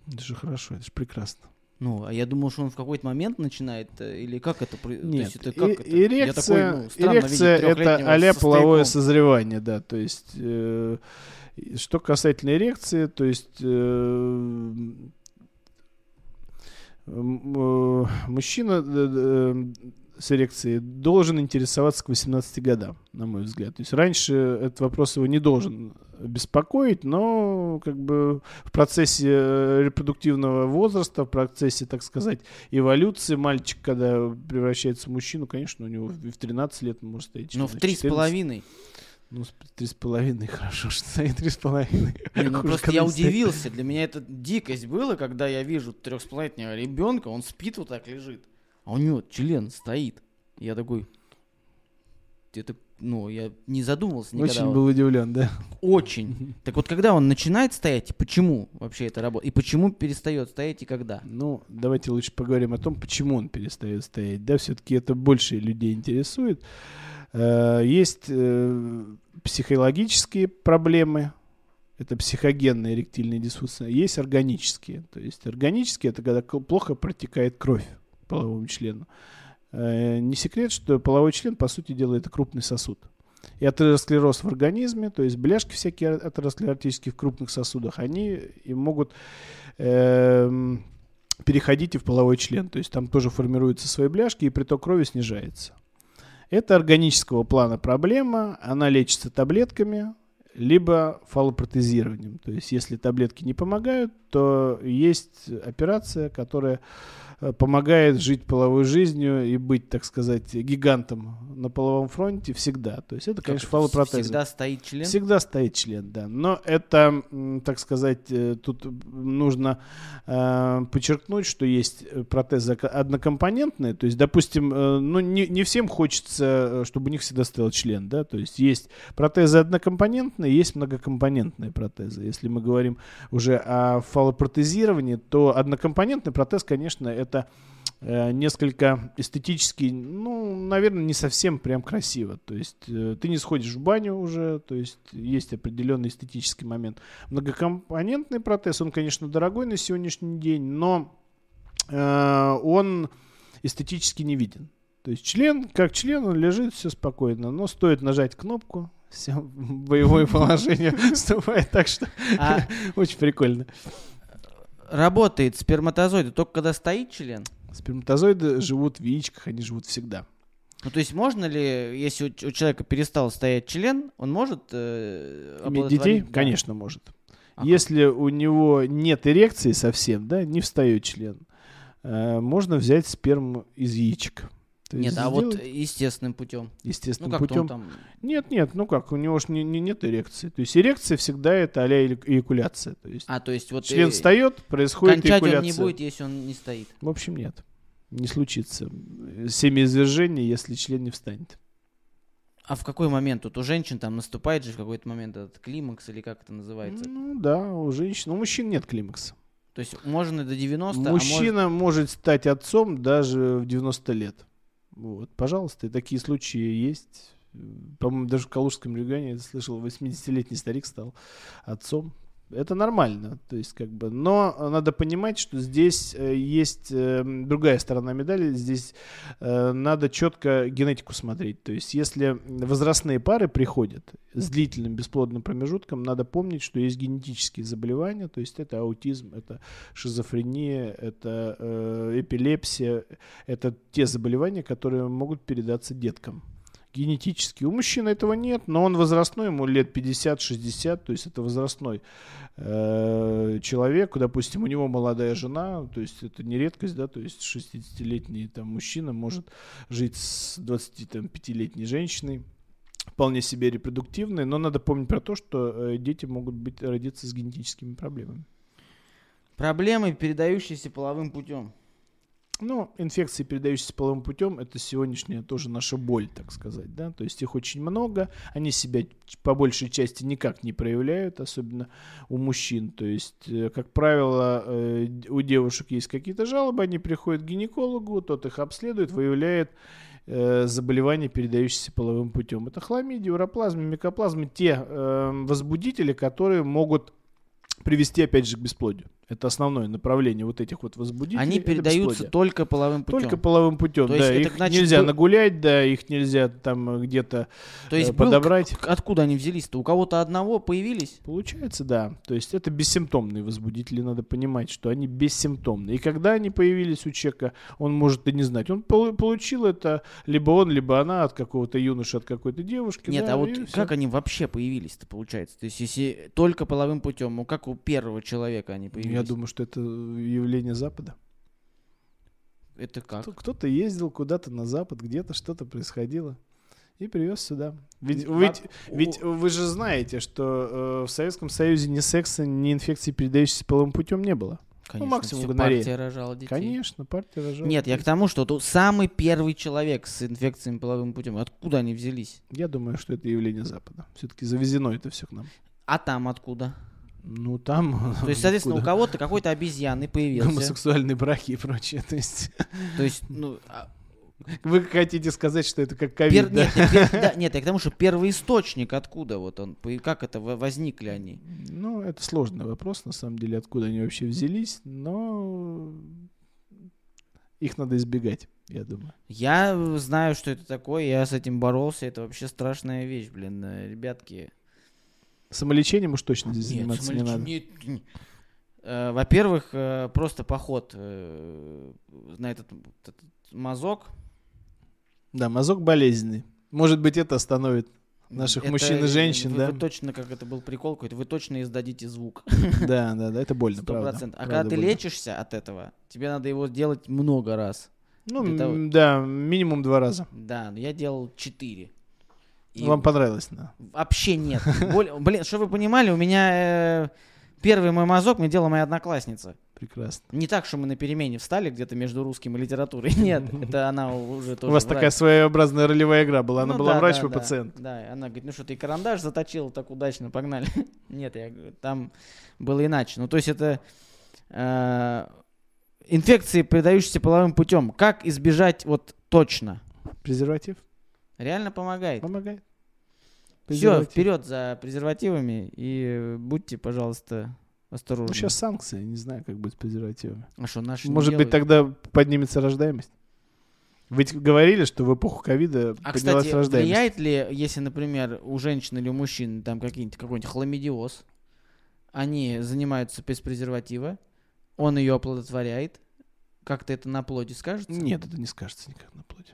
B: Это же хорошо, это же прекрасно.
A: Ну, а я думал, что он в какой-то момент начинает, э, или как это?
B: Нет, это, как и, это? эрекция, такой, ну, эрекция это а половое созревание, да, то есть, э, что касательно эрекции, то есть, э, э мужчина э, с эрекцией должен интересоваться к 18 годам, на мой взгляд. То есть раньше этот вопрос его не должен беспокоить, но как бы в процессе э, репродуктивного возраста, в процессе, так сказать, эволюции мальчик, когда превращается в мужчину, конечно, у него в 13 лет может стоять.
A: Ну, в три с половиной.
B: Ну, три с половиной, хорошо, что стоит три с половиной.
A: Ну, просто я удивился. Для меня это дикость было, когда я вижу трех с половиной ребенка, он спит вот так лежит а у него член стоит. Я такой, это, ну, я не задумывался
B: никогда. Очень был удивлен, да?
A: Очень. Так вот, когда он начинает стоять, почему вообще это работает? И почему перестает стоять и когда?
B: Ну, давайте лучше поговорим о том, почему он перестает стоять. Да, все-таки это больше людей интересует. Э, есть э, психологические проблемы, это психогенная эректильная дисфункция. Есть органические. То есть органические это когда плохо протекает кровь половому члену. Э, не секрет, что половой член, по сути дела, это крупный сосуд. И атеросклероз в организме, то есть бляшки всякие атеросклеротические в крупных сосудах, они и могут э, переходите в половой член. То есть там тоже формируются свои бляшки, и приток крови снижается. Это органического плана проблема. Она лечится таблетками, либо фалопротезированием. То есть если таблетки не помогают, то есть операция, которая Э, помогает жить половой жизнью и быть, так сказать, гигантом на половом фронте всегда. То есть это, конечно, фалопротез.
A: Всегда стоит член?
B: Всегда стоит член, да. Но это, так сказать, э, тут нужно э, подчеркнуть, что есть протезы однокомпонентные. То есть, допустим, э, ну, не, не всем хочется, чтобы у них всегда стоял член, да. То есть есть протезы однокомпонентные, есть многокомпонентные протезы. Если мы говорим уже о фалопротезировании, то однокомпонентный протез, конечно, это это э, несколько эстетически, ну, наверное, не совсем прям красиво. То есть э, ты не сходишь в баню уже, то есть есть определенный эстетический момент. Многокомпонентный протез, он, конечно, дорогой на сегодняшний день, но э, он эстетически не виден. То есть член, как член, он лежит, все спокойно, но стоит нажать кнопку, все, боевое положение вступает, так что а очень прикольно
A: работает сперматозоиды только когда стоит член?
B: Сперматозоиды живут в яичках, они живут всегда.
A: Ну, то есть можно ли, если у, у человека перестал стоять член, он может э,
B: Иметь детей? Да. Конечно, может. Если у него нет эрекции совсем, да, не встает член, э, можно взять сперму из яичек.
A: То нет, а сделать... вот естественным путем.
B: Естественным ну, путем. Там... Нет, нет, ну как, у него же не, не, нет эрекции. То есть эрекция всегда это а-ля эякуляция. То есть,
A: а, то есть вот
B: член и... встает, происходит
A: Кончать
B: эякуляция.
A: он не будет, если он не стоит.
B: В общем, нет. Не случится семяизвержение, если член не встанет.
A: А в какой момент? Тут у женщин там наступает же в какой-то момент этот климакс или как это называется?
B: Ну да, у женщин. У мужчин нет климакса.
A: То есть можно до 90
B: Мужчина
A: а
B: может... может стать отцом даже в 90 лет. Вот, пожалуйста, такие случаи есть. По-моему, даже в Калужском регионе я слышал, 80-летний старик стал отцом. Это нормально, то есть как бы, но надо понимать, что здесь э, есть э, другая сторона медали, здесь э, надо четко генетику смотреть, то есть если возрастные пары приходят с длительным бесплодным промежутком, надо помнить, что есть генетические заболевания, то есть это аутизм, это шизофрения, это эпилепсия, это те заболевания, которые могут передаться деткам генетически. У мужчины этого нет, но он возрастной, ему лет 50-60, то есть это возрастной э, человек, допустим, у него молодая жена, то есть это не редкость, да, то есть 60-летний там мужчина может жить с 25-летней женщиной, вполне себе репродуктивной, но надо помнить про то, что э, дети могут быть родиться с генетическими проблемами.
A: Проблемы, передающиеся половым путем.
B: Ну, инфекции, передающиеся половым путем, это сегодняшняя тоже наша боль, так сказать, да, то есть их очень много, они себя по большей части никак не проявляют, особенно у мужчин, то есть, э, как правило, э, у девушек есть какие-то жалобы, они приходят к гинекологу, тот их обследует, выявляет э, заболевания, передающиеся половым путем. Это хламидия, уроплазма, микоплазма, те возбудители, которые могут привести, опять же, к бесплодию. Это основное направление вот этих вот возбудителей.
A: Они передаются только половым путем.
B: Только половым путем, То да. Их значит, нельзя был... нагулять, да, их нельзя там где-то То есть подобрать.
A: Был... Откуда они взялись-то? У кого-то одного появились?
B: Получается, да. То есть это бессимптомные возбудители, надо понимать, что они бессимптомные. И когда они появились у человека, он может и не знать. Он получил это либо он, либо она от какого-то юноши, от какой-то девушки.
A: Нет,
B: да,
A: а вот как они вообще появились-то, получается? То есть если только половым путем, ну как у первого человека они появились?
B: Я думаю, что это явление Запада.
A: Это как?
B: Кто-то ездил куда-то на Запад, где-то что-то происходило и привез сюда. Ведь, ведь, ведь вы же знаете, что э, в Советском Союзе ни секса, ни инфекции, передающейся половым путем, не было.
A: Конечно, ну, максимум все партия рожала детей.
B: Конечно, партия рожала.
A: Нет, детей. я к тому, что тут самый первый человек с инфекциями половым путем. Откуда они взялись?
B: Я думаю, что это явление Запада. Все-таки завезено это все к нам.
A: А там откуда?
B: Ну, там...
A: То есть, соответственно, у кого-то какой-то обезьяны появился.
B: Гомосексуальные браки и прочее. То есть...
A: То есть, ну... А
B: Вы хотите сказать, что это как ковид, Пер... да?
A: Нет, пер... да, нет, я к тому, что первый источник, откуда вот он, как это, возникли они?
B: Ну, это сложный вопрос, на самом деле, откуда они вообще взялись, но их надо избегать, я думаю.
A: Я знаю, что это такое, я с этим боролся, это вообще страшная вещь, блин, э, ребятки.
B: Самолечением уж точно здесь нет, заниматься не надо. Нет,
A: Э, Во-первых, э, просто поход э, на этот, этот мазок.
B: Да, мазок болезненный. Может быть, это остановит наших
A: Это,
B: мужчин и женщин,
A: вы,
B: да?
A: Вы точно, как это был прикол какой-то, вы точно издадите звук.
B: Да, да, да, это больно,
A: Сто
B: правда.
A: процентов. А
B: Правда
A: когда ты
B: больно.
A: лечишься от этого, тебе надо его делать много раз.
B: Ну,
A: того-
B: да, минимум два раза.
A: Да, но я делал четыре. И
B: Вам понравилось, да?
A: Вообще нет. Блин, что вы понимали, у меня э, первый мой мазок мне делала моя одноклассница.
B: Прекрасно.
A: Не так, что мы на перемене встали где-то между русским и литературой. Нет, это она уже тоже
B: У вас
A: врач.
B: такая своеобразная ролевая игра была. Она
A: Ну
B: была
A: да,
B: врач,
A: да,
B: вы
A: да,
B: пациент.
A: Да, она говорит, ну что, ты карандаш заточил так удачно, погнали. Нет, я говорю, там было иначе. Ну, то есть это э, инфекции, передающиеся половым путем. Как избежать вот точно?
B: Презерватив
A: Реально помогает.
B: помогает.
A: Все, вперед за презервативами и будьте, пожалуйста, осторожны.
B: Ну, сейчас санкции, не знаю, как быть с презервативами.
A: А что, наши
B: Может быть, тогда поднимется рождаемость? Вы говорили, что в эпоху ковида
A: А,
B: поднялась
A: кстати,
B: рождаемость.
A: влияет ли, если, например, у женщин или у мужчин там какие-нибудь, какой-нибудь хламидиоз, они занимаются без презерватива, он ее оплодотворяет, как-то это на плоде скажется?
B: Нет, это не скажется никак на плоде.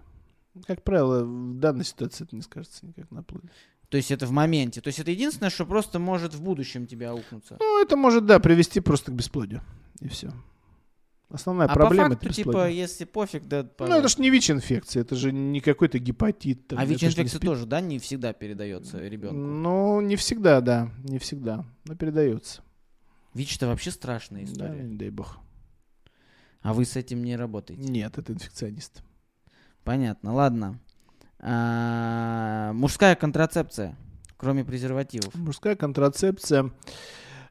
B: Как правило, в данной ситуации это не скажется никак на плоде.
A: То есть это в моменте. То есть это единственное, что просто может в будущем тебя аукнуться.
B: Ну, это может, да, привести просто к бесплодию. И все. Основная
A: а
B: проблема
A: по
B: это
A: факту, типа,
B: бесплодие.
A: если пофиг, да,
B: Ну, это же не ВИЧ-инфекция, это же не какой-то гепатит. там,
A: А
B: это
A: ВИЧ-инфекция тоже, да, не всегда передается ребенку?
B: Ну, не всегда, да, не всегда, но передается.
A: ВИЧ-то вообще страшная
B: Да,
A: история.
B: не дай бог.
A: А вы с этим не работаете?
B: Нет, это инфекционист.
A: Понятно, ладно. А, мужская контрацепция, кроме презервативов.
B: Мужская контрацепция.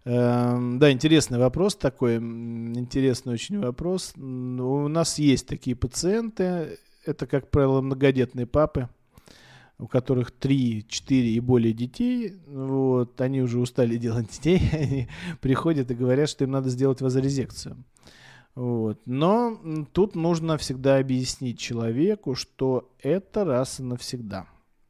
B: Эм, Да, интересный вопрос такой, интересный очень вопрос. М, У нас есть такие пациенты, это, как правило, многодетные папы, у которых 3, 4 и более детей. Вот, они уже устали делать детей, они приходят и говорят, что им надо сделать вазорезекцию. Вот. Но тут нужно всегда объяснить человеку, что это раз и навсегда.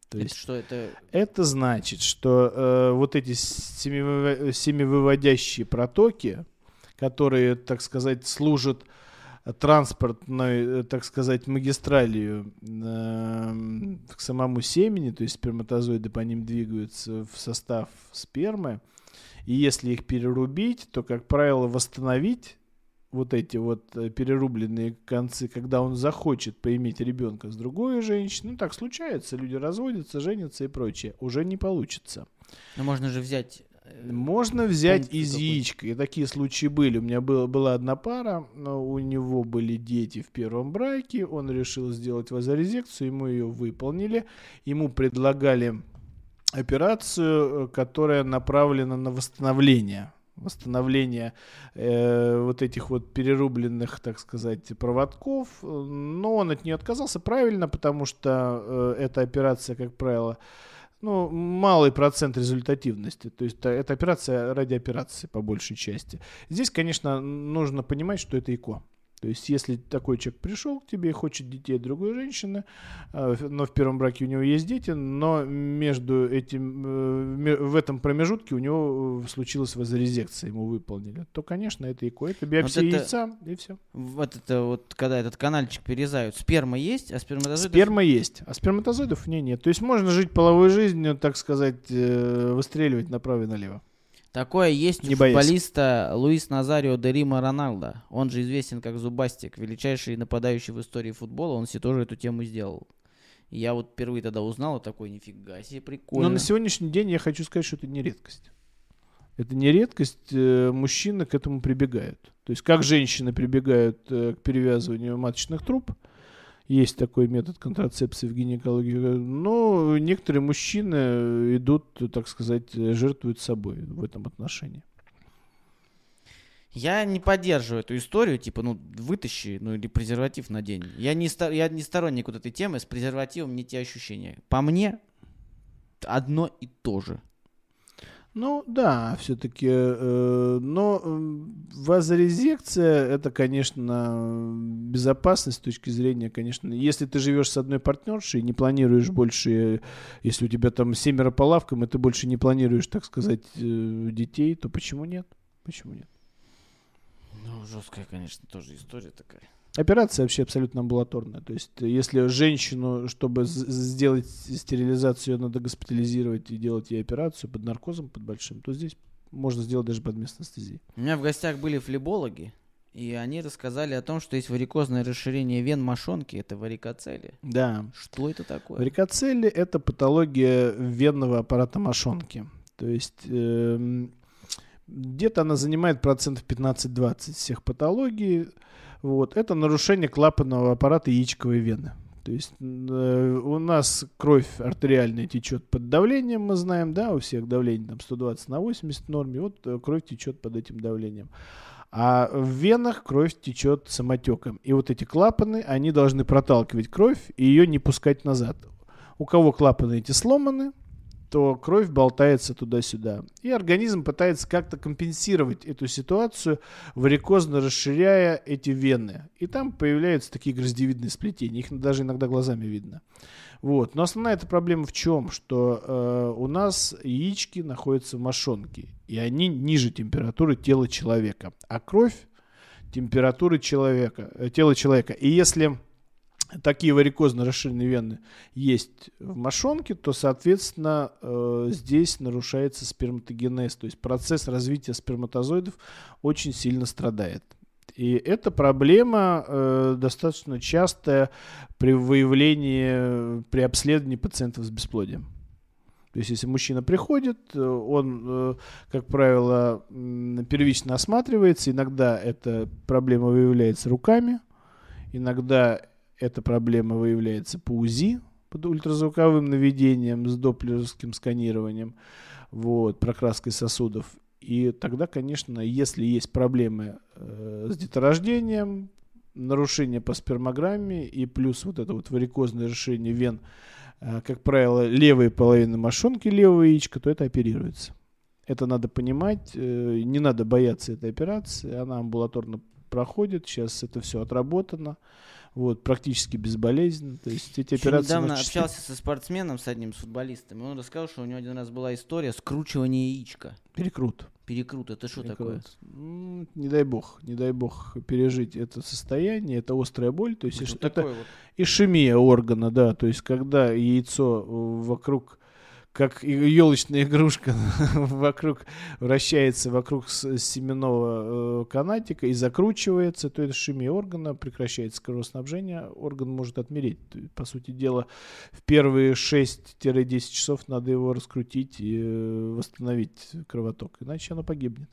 B: То
A: Это
B: есть
A: что, это...
B: это значит, что э, вот эти семивыводящие протоки, которые, так сказать, служат транспортной, э, так сказать, магистралью э, к самому семени, то есть сперматозоиды по ним двигаются в состав спермы, и если их перерубить, то, как правило, восстановить вот эти вот э, перерубленные концы, когда он захочет поиметь ребенка с другой женщиной, ну так случается, люди разводятся, женятся и прочее, уже не получится.
A: Ну, можно же взять... э,
B: Можно взять из яичка, и такие случаи были. У меня было, была одна пара, но у него были дети в первом браке, он решил сделать вазорезекцию, ему ее выполнили, ему предлагали операцию, э, которая направлена на восстановление восстановление э, вот этих вот перерубленных, так сказать, проводков, но он от нее отказался правильно, потому что э, эта операция, как правило, ну, малый процент результативности. То есть э, это операция ради операции, по большей части. Здесь, конечно, нужно понимать, что это ЭКО. То есть, если такой человек пришел к тебе и хочет детей от другой женщины, э, но в первом браке у него есть дети, но между этим, э, в этом промежутке у него э, случилась вазорезекция, ему выполнили, то, конечно, это ЭКО. Это биопсия
A: это-
B: яйца, и все.
A: Вот это вот, когда этот канальчик перерезают, сперма есть, а сперматозоидов...
B: Сперма есть, а сперматозоидов в ней нет. То есть можно жить половой жизнью, так сказать, выстреливать направо и налево.
A: Такое есть
B: Не
A: у
B: боясь.
A: футболиста Луис Назарио де Рима Роналдо. Он же известен как Зубастик, величайший нападающий в истории футбола. Он себе тоже эту тему сделал. И я вот впервые тогда узнал, такой, нифига себе, прикольно.
B: Но на сегодняшний день я хочу сказать, что это не редкость. Это не редкость, э, мужчины к этому прибегают. То есть как женщины прибегают э, к перевязыванию маточных труб, есть такой метод контрацепции в гинекологии, но некоторые мужчины идут, так сказать, жертвуют собой в этом отношении.
A: Я не поддерживаю эту историю, типа, ну, вытащи, ну, или презерватив на день. Я не, я не сторонник вот этой темы, с презервативом не те ощущения. По мне, одно и то же.
B: Ну да, все-таки, но э, вазорезекция это, конечно, безопасность с точки зрения, конечно, если ты живешь с одной партнершей и не планируешь больше, если у тебя там семеро по лавкам, и ты больше не планируешь, так сказать, э, детей, то почему нет? Почему нет?
A: жесткая, конечно, тоже история такая.
B: Операция вообще абсолютно амбулаторная. То есть, если женщину, чтобы сделать стерилизацию, ее надо госпитализировать и делать ей операцию под наркозом, под большим, то здесь можно сделать даже под местной анестезией.
A: У меня в гостях были флебологи, и они рассказали о том, что есть варикозное расширение вен мошонки, это варикоцели.
B: Да.
A: Что это такое?
B: Варикоцели – это патология венного аппарата мошонки. То есть э, где-то она занимает процентов 15-20 всех патологий. Вот. Это нарушение клапанного аппарата яичковой вены. То есть э, у нас кровь артериальная течет под давлением, мы знаем, да, у всех давление там 120 на 80 в норме, вот э, кровь течет под этим давлением. А в венах кровь течет самотеком. И вот эти клапаны, они должны проталкивать кровь и ее не пускать назад. У кого клапаны эти сломаны, то кровь болтается туда-сюда. И организм пытается как-то компенсировать эту ситуацию, варикозно расширяя эти вены. И там появляются такие гроздевидные сплетения. Их даже иногда глазами видно. Вот. Но основная эта проблема в чем? Что э, у нас яички находятся в мошонке. И они ниже температуры тела человека. А кровь температуры человека, э, тела человека. И если такие варикозно расширенные вены есть в мошонке, то, соответственно, э, здесь нарушается сперматогенез, то есть процесс развития сперматозоидов очень сильно страдает. И эта проблема э, достаточно частая при выявлении, при обследовании пациентов с бесплодием. То есть, если мужчина приходит, он, э, как правило, первично осматривается. Иногда эта проблема выявляется руками, иногда эта проблема выявляется по УЗИ, под ультразвуковым наведением с доплеровским сканированием, вот, прокраской сосудов. И тогда, конечно, если есть проблемы э, с деторождением, нарушение по спермограмме и плюс вот это вот варикозное решение вен, э, как правило, левой половины мошонки, левого яичка, то это оперируется. Это надо понимать, э, не надо бояться этой операции, она амбулаторно проходит, сейчас это все отработано вот, практически безболезненно. То есть эти
A: Еще
B: операции...
A: недавно общался со спортсменом, с одним с футболистом, и он рассказал, что у него один раз была история скручивания яичка.
B: Перекрут.
A: Перекрут, это что такое?
B: Ну, не дай бог, не дай бог пережить это состояние, это острая боль, то есть
A: такое
B: это
A: вот.
B: ишемия органа, да, то есть когда яйцо вокруг как елочная игрушка вокруг вращается вокруг семенного э, канатика и закручивается, то это ишемия органа, прекращается кровоснабжение, орган может отмереть. По сути дела, в первые 6-10 часов надо его раскрутить и э, восстановить кровоток, иначе оно погибнет.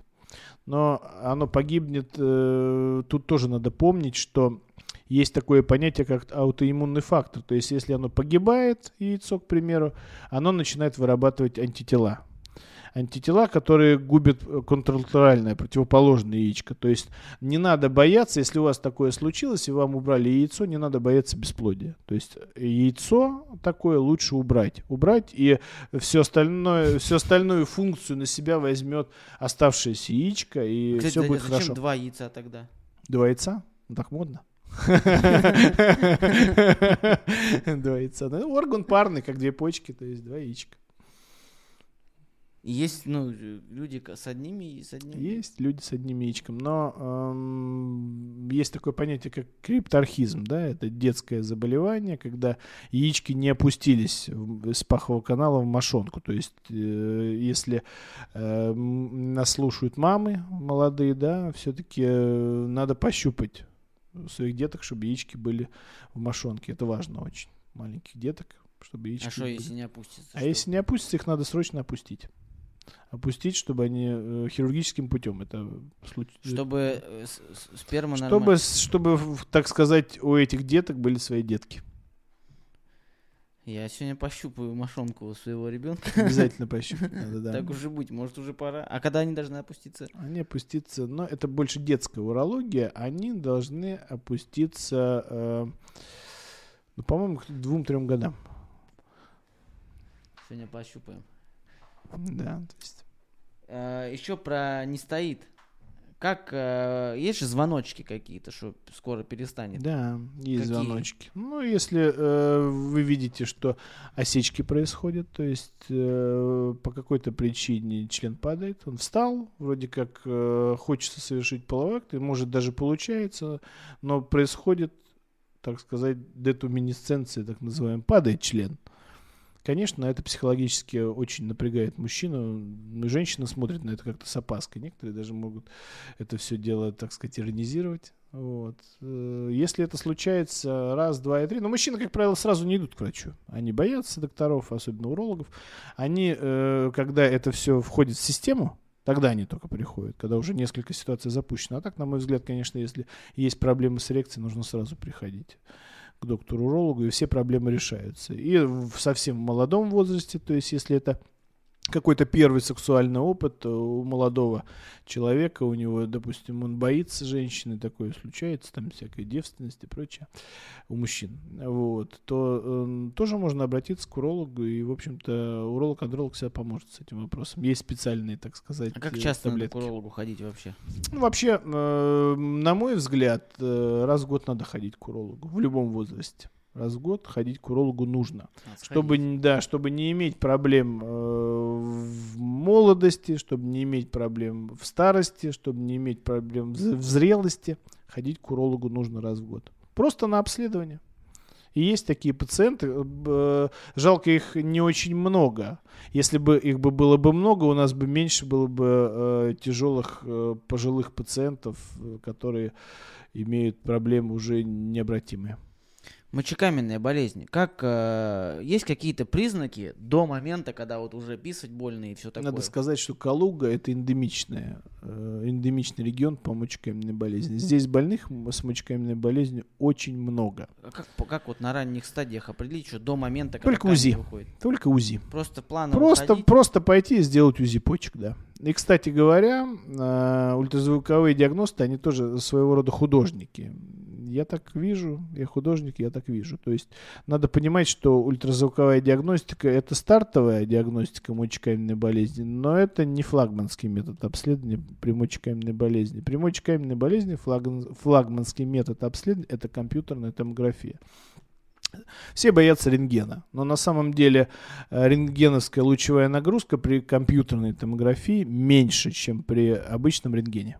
B: Но оно погибнет, э, тут тоже надо помнить, что есть такое понятие, как аутоиммунный фактор. То есть, если оно погибает, яйцо, к примеру, оно начинает вырабатывать антитела. Антитела, которые губят э, контрлатеральное, противоположное яичко. То есть не надо бояться, если у вас такое случилось, и вам убрали яйцо, не надо бояться бесплодия. То есть э, яйцо такое лучше убрать. Убрать, и все остальное, всю остальную функцию на себя возьмет оставшееся яичко, и
A: Кстати,
B: все
A: да-
B: будет
A: зачем
B: хорошо.
A: два яйца тогда?
B: Два яйца? Ну, так модно. Два яйца. Ну, орган парный, как две почки, то есть два яичка.
A: Есть, ну, люди с одними и с одними.
B: Есть люди с одним яичком, но эм, есть такое понятие, как крипторхизм, да, это детское заболевание, когда яички не опустились с пахового канала в мошонку. То есть, э, если э, нас слушают мамы молодые, да, все-таки надо пощупать своих деток, чтобы яички были в мошонке. Это важно очень. Маленьких деток, чтобы яички
A: А что,
B: были.
A: если не опустится?
B: А
A: что?
B: если не опустится, их надо срочно опустить. Опустить, чтобы они э, хирургическим путем это случ-
A: Чтобы э, с- с- сперма
B: чтобы,
A: нормально-
B: чтобы, так сказать, у этих деток были свои детки.
A: Я сегодня пощупаю мошонку своего ребенка.
B: Обязательно пощупать надо, да.
A: Так уж и быть, может уже пора. А когда они должны опуститься?
B: Они опуститься, но это больше детская урология, они должны опуститься, э, ну, по-моему, к двум-трем годам.
A: Сегодня пощупаем.
B: Да, то есть
A: Еще про не стоит. Как, э, есть же звоночки какие-то, что скоро перестанет?
B: Да, есть
A: Какие?
B: звоночки. Ну, если э, вы видите, что осечки происходят, то есть э, по какой-то причине член падает, он встал, вроде как э, хочется совершить половой акт, и может даже получается, но происходит, так сказать, детуминесценция, так называемая, падает член. Конечно, это психологически очень напрягает мужчину. Ну, Женщина смотрит на это как-то с опаской. Некоторые даже могут это все дело, так сказать, иронизировать. Вот. Э, Если это случается раз, два и три, но мужчины, как правило, сразу не идут к врачу. Они боятся докторов, особенно урологов. Они, э, когда это все входит в систему, тогда они только приходят, когда уже несколько ситуаций запущено. А так, на мой взгляд, конечно, если есть проблемы с эрекцией, нужно сразу приходить к доктору-урологу, и все проблемы решаются. И в совсем молодом возрасте, то есть если это какой-то первый сексуальный опыт у молодого человека, у него, допустим, он боится женщины, такое случается, там всякой девственности и прочее, у мужчин, вот, то э, тоже можно обратиться к урологу, и, в общем-то, уролог-андролог всегда поможет с этим вопросом. Есть специальные, так сказать,
A: А как
B: э,
A: часто надо к
B: таблетки.
A: урологу ходить вообще?
B: Ну, вообще, э, на мой взгляд, э, раз в год надо ходить к урологу, в любом возрасте. Раз в год ходить к урологу нужно.
A: Надо
B: Чтобы,
A: сходить.
B: да, чтобы не иметь проблем э, в молодости, чтобы не иметь проблем в старости, чтобы не иметь проблем в в зрелости, ходить к урологу нужно раз в год. Просто на обследование. И есть такие пациенты, э, э, жалко их не очень много. Если бы их бы было бы много, у нас бы меньше было бы э, тяжелых э, пожилых пациентов, э, которые имеют проблемы уже необратимые.
A: Мочекаменная болезнь. Как э, есть какие-то признаки до момента, когда вот уже писать больно и все такое?
B: Надо сказать, что Калуга это эндемичная, э, эндемичный регион по мочекаменной болезни. Здесь больных с мочекаменной болезнью очень много.
A: А Как, как вот на ранних стадиях определить, что до момента, когда
B: Только УЗИ.
A: выходит?
B: Только УЗИ.
A: Просто планово
B: Просто,
A: ходить?
B: просто пойти и сделать УЗИ почек, да. И, кстати говоря, э, ультразвуковые диагносты, они тоже своего рода художники. Я так вижу, я художник, я так вижу. То есть надо понимать, что ультразвуковая диагностика – это стартовая диагностика мочекаменной болезни, но это не флагманский метод обследования при мочекаменной болезни. При мочекаменной болезни флагман- флагманский метод обследования – это компьютерная томография. Все боятся рентгена, но на самом деле э, рентгеновская лучевая нагрузка при компьютерной томографии меньше, чем при обычном рентгене.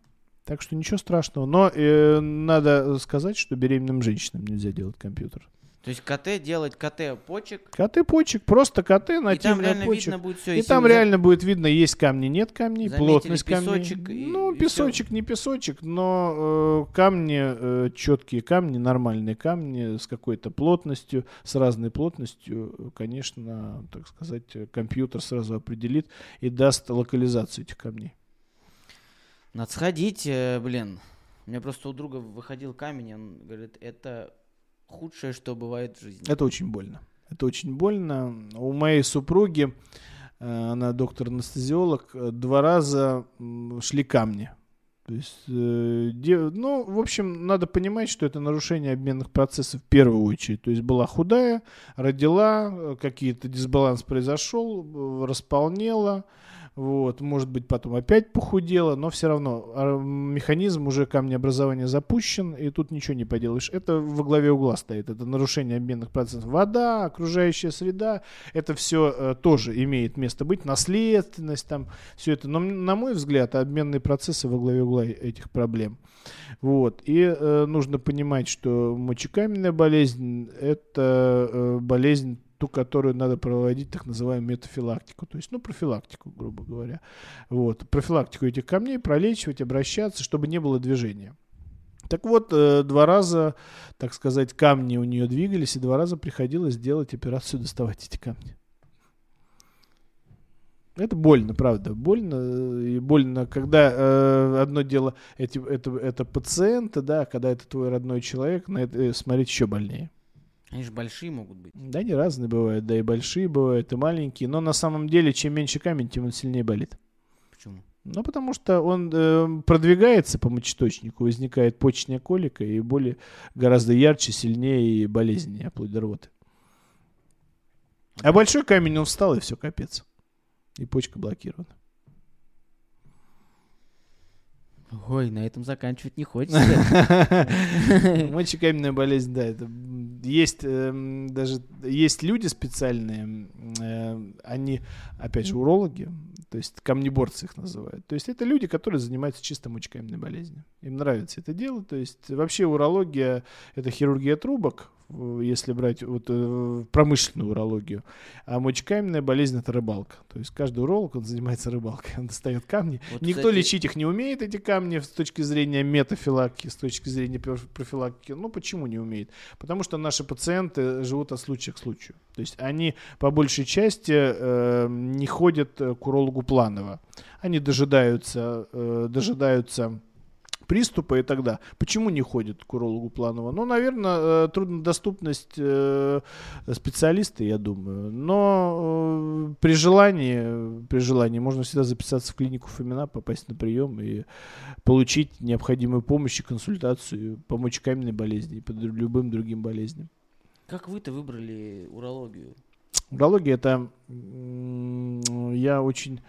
B: Так что ничего страшного. Но э, надо сказать, что беременным женщинам нельзя делать компьютер.
A: То есть КТ делать КТ почек,
B: КТ почек, просто КТ,
A: и там реально
B: почек.
A: видно будет все.
B: И там реально будет видно, есть камни, нет камней,
A: Заметили
B: плотность камней.
A: песочек и-
B: ну,
A: и
B: песочек, не песочек, но э, камни, э, четкие камни, нормальные камни с какой-то плотностью, с разной плотностью, конечно, так сказать, компьютер сразу определит и даст локализацию этих камней.
A: Надо сходить, э, блин. У меня просто у друга выходил камень, он говорит, это худшее, что бывает в жизни.
B: Это очень больно. Это очень больно. У моей супруги, э, она доктор-анестезиолог, э, два раза шли камни. То есть, ну, в общем, надо понимать, что это нарушение обменных процессов в первую очередь. То есть была худая, родила, какие-то дисбаланс произошел, располнела, вот, может быть, потом опять похудела, но все равно а, механизм уже камнеобразования запущен, и тут ничего не поделаешь. Это во главе угла стоит, это нарушение обменных процессов. Вода, окружающая среда, это все тоже имеет место быть, наследственность там, все это. Но, на мой взгляд, обменные процессы во главе угла э- этих проблем. Вот. И э, нужно понимать, что мочекаменная болезнь – это э, болезнь ту, которую надо проводить так называемую метафилактику, то есть, ну, профилактику, грубо говоря. Вот. Профилактику этих камней пролечивать, обращаться, чтобы не было движения. Так вот, э, два раза, так сказать, камни у нее двигались, и два раза приходилось делать операцию, доставать эти камни. Это больно, правда, больно. И больно, когда э, одно дело, эти, это, это пациенты, да, когда это твой родной человек, на это э, смотреть еще больнее.
A: Они же большие могут быть.
B: Да, они разные бывают, да, и большие бывают, и маленькие. Но на самом деле, чем меньше камень, тем он сильнее болит.
A: Почему?
B: Ну, потому что он э, продвигается по мочеточнику, возникает почечная колика, и боли гораздо ярче, сильнее и болезненнее, вплоть до рвоты. А большой камень, он встал, и все, капец. И почка блокирована.
A: Ой, на этом заканчивать не хочется.
B: Мочекаменная болезнь, да, это есть э, даже есть люди специальные, э, они, опять же, урологи, то есть камнеборцы их называют. То есть это люди, которые занимаются чисто мочекаменной болезнью. Им нравится это дело. То есть вообще урология — это хирургия трубок, если брать вот, э, промышленную урологию. А мочекаменная болезнь — это рыбалка. То есть каждый уролог, он занимается рыбалкой. Он достает камни. Вот, Никто кстати... лечить их не умеет, эти камни, с точки зрения метафилактики, с точки зрения профилактики. Ну, почему не умеет? Потому что наши пациенты живут от случая к случаю. То есть они по большей части э, не ходят к урологу планово. Они дожидаются, э, дожидаются приступа и тогда. Почему не ходит к урологу планово? Ну, наверное, э, труднодоступность э, специалиста, я думаю. Но э, при желании, при желании можно всегда записаться в клинику Фомина, попасть на прием и получить необходимую помощь и консультацию по мочекаменной болезни и по любым другим болезням.
A: Как вы-то выбрали урологию?
B: Урология это я очень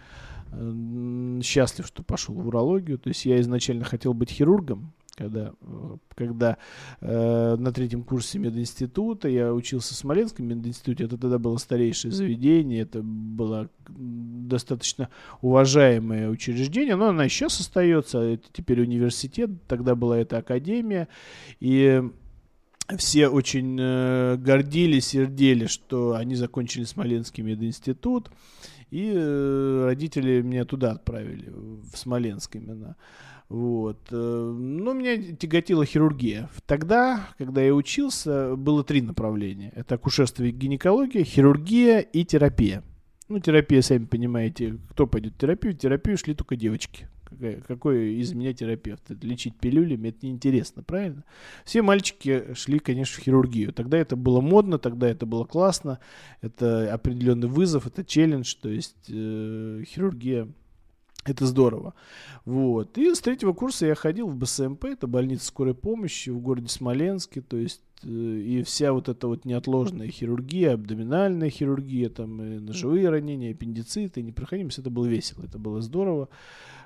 B: счастлив, что пошел в урологию. То есть я изначально хотел быть хирургом, когда, э, когда э, на третьем курсе мединститута я учился в Смоленском мединституте, это тогда было старейшее заведение, это было достаточно уважаемое учреждение, но оно сейчас остается, это теперь университет, тогда была эта академия, и все очень э, гордились, сердели, что они закончили Смоленский мединститут, и э, родители меня туда отправили, в Смоленск именно. Вот. Э, но меня тяготила хирургия. Тогда, когда я учился, было три направления. Это акушерство и гинекология, хирургия и терапия. Ну, терапия, сами понимаете, кто пойдет в терапию? В терапию шли только девочки какой, из меня терапевт? Лечить пилюлями, это неинтересно, правильно? Все мальчики шли, конечно, в хирургию. Тогда это было модно, тогда это было классно, это определенный вызов, это челлендж, то есть э, хирургия это здорово. Вот. И с третьего курса я ходил в БСМП, это больница скорой помощи в городе Смоленске, то есть и вся вот эта вот неотложная хирургия, абдоминальная хирургия, там и ножевые ранения, аппендициты, непроходимость, это было весело, это было здорово.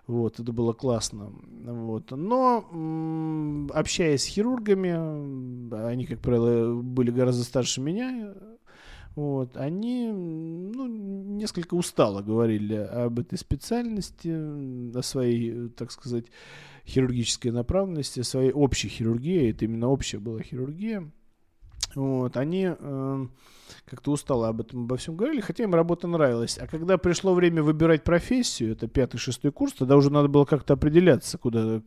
B: Вот, это было классно. Вот. Но общаясь с хирургами, они, как правило, были гораздо старше меня, вот, они ну, несколько устало говорили об этой специальности, о своей, так сказать, хирургической направленности, своей общей хирургии. Это именно общая была хирургия. Вот, они э, как-то устало об этом обо всем говорили, хотя им работа нравилась. А когда пришло время выбирать профессию, это пятый, шестой курс, тогда уже надо было как-то определяться, куда,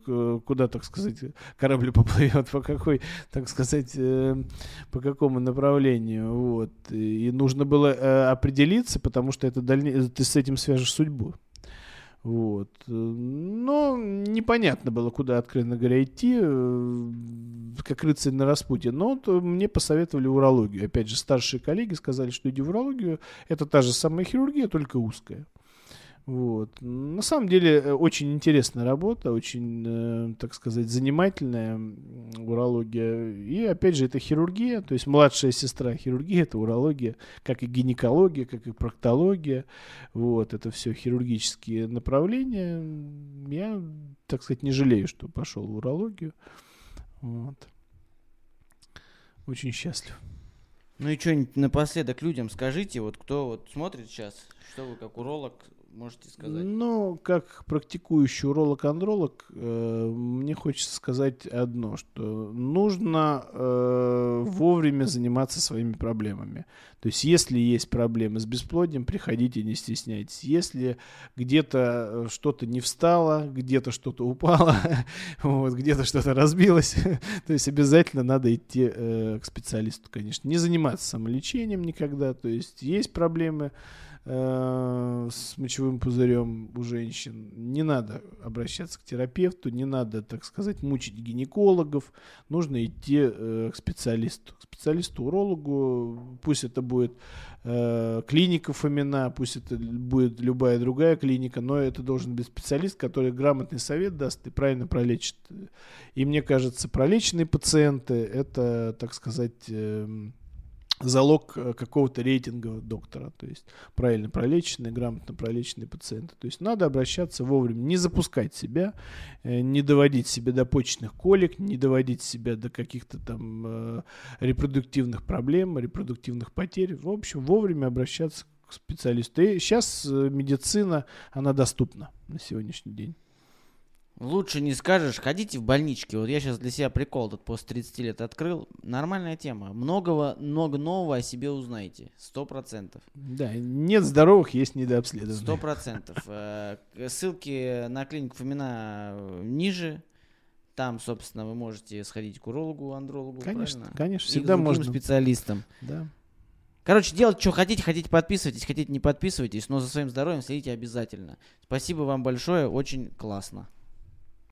B: куда так сказать, корабль поплывет, по какой, так сказать, э, по какому направлению. Вот. И нужно было э, определиться, потому что это дальне... ты с этим свяжешь судьбу. Вот. Но непонятно было, куда, откровенно говоря, идти, э, как рыцарь на распутье. Но вот мне посоветовали урологию. Опять же, старшие коллеги сказали, что иди в урологию. Это та же самая хирургия, только узкая. Вот. На самом деле э, очень интересная работа, очень, э, так сказать, занимательная урология. И опять же это хирургия, то есть младшая сестра хирургии это урология, как и гинекология, как и проктология. Вот. Это все хирургические направления. Я, так сказать, не жалею, что пошел в урологию. Вот. Очень счастлив.
A: Ну и что-нибудь напоследок людям скажите, вот кто вот смотрит сейчас, что вы как уролог можете сказать?
B: Ну, как практикующий уролог-андролог, э, мне хочется сказать одно, что нужно э, вовремя заниматься своими проблемами. То есть, если есть проблемы с бесплодием, приходите, не стесняйтесь. Если где-то что-то не встало, где-то что-то упало, вот, где-то что-то разбилось, то есть обязательно надо идти э, к специалисту, конечно. Не заниматься самолечением никогда. То есть, есть проблемы, Э, с мочевым пузырем у женщин, не надо обращаться к терапевту, не надо, так сказать, мучить гинекологов, нужно идти э, к специалисту, к специалисту-урологу, пусть это будет э, клиника Фомина, пусть это будет любая другая клиника, но это должен быть специалист, который грамотный совет даст и правильно пролечит. И мне кажется, пролеченные пациенты это, так сказать, э, залог э, какого-то рейтинга доктора. То есть правильно пролеченные, грамотно пролеченные пациенты. То есть надо обращаться вовремя, не запускать себя, э, не доводить себя до почечных колик, не доводить себя до каких-то там э, репродуктивных проблем, репродуктивных потерь. В общем, вовремя обращаться к специалисту. И сейчас медицина, она доступна на сегодняшний день.
A: Лучше не скажешь, ходите в больнички. Вот я сейчас для себя прикол тут после 30 лет открыл. Нормальная тема. Многого, много нового о себе узнаете. Сто процентов.
B: Да, нет здоровых, есть недообследованные.
A: Сто процентов. Э, ссылки на клинику Фомина э, ниже. Там, собственно, вы можете сходить к урологу, андрологу.
B: Конечно,
A: правильно?
B: конечно, всегда можно.
A: специалистам.
B: Да.
A: Короче, делать, что хотите, хотите подписывайтесь, хотите не подписывайтесь, но за своим здоровьем следите обязательно. Спасибо вам большое, очень классно.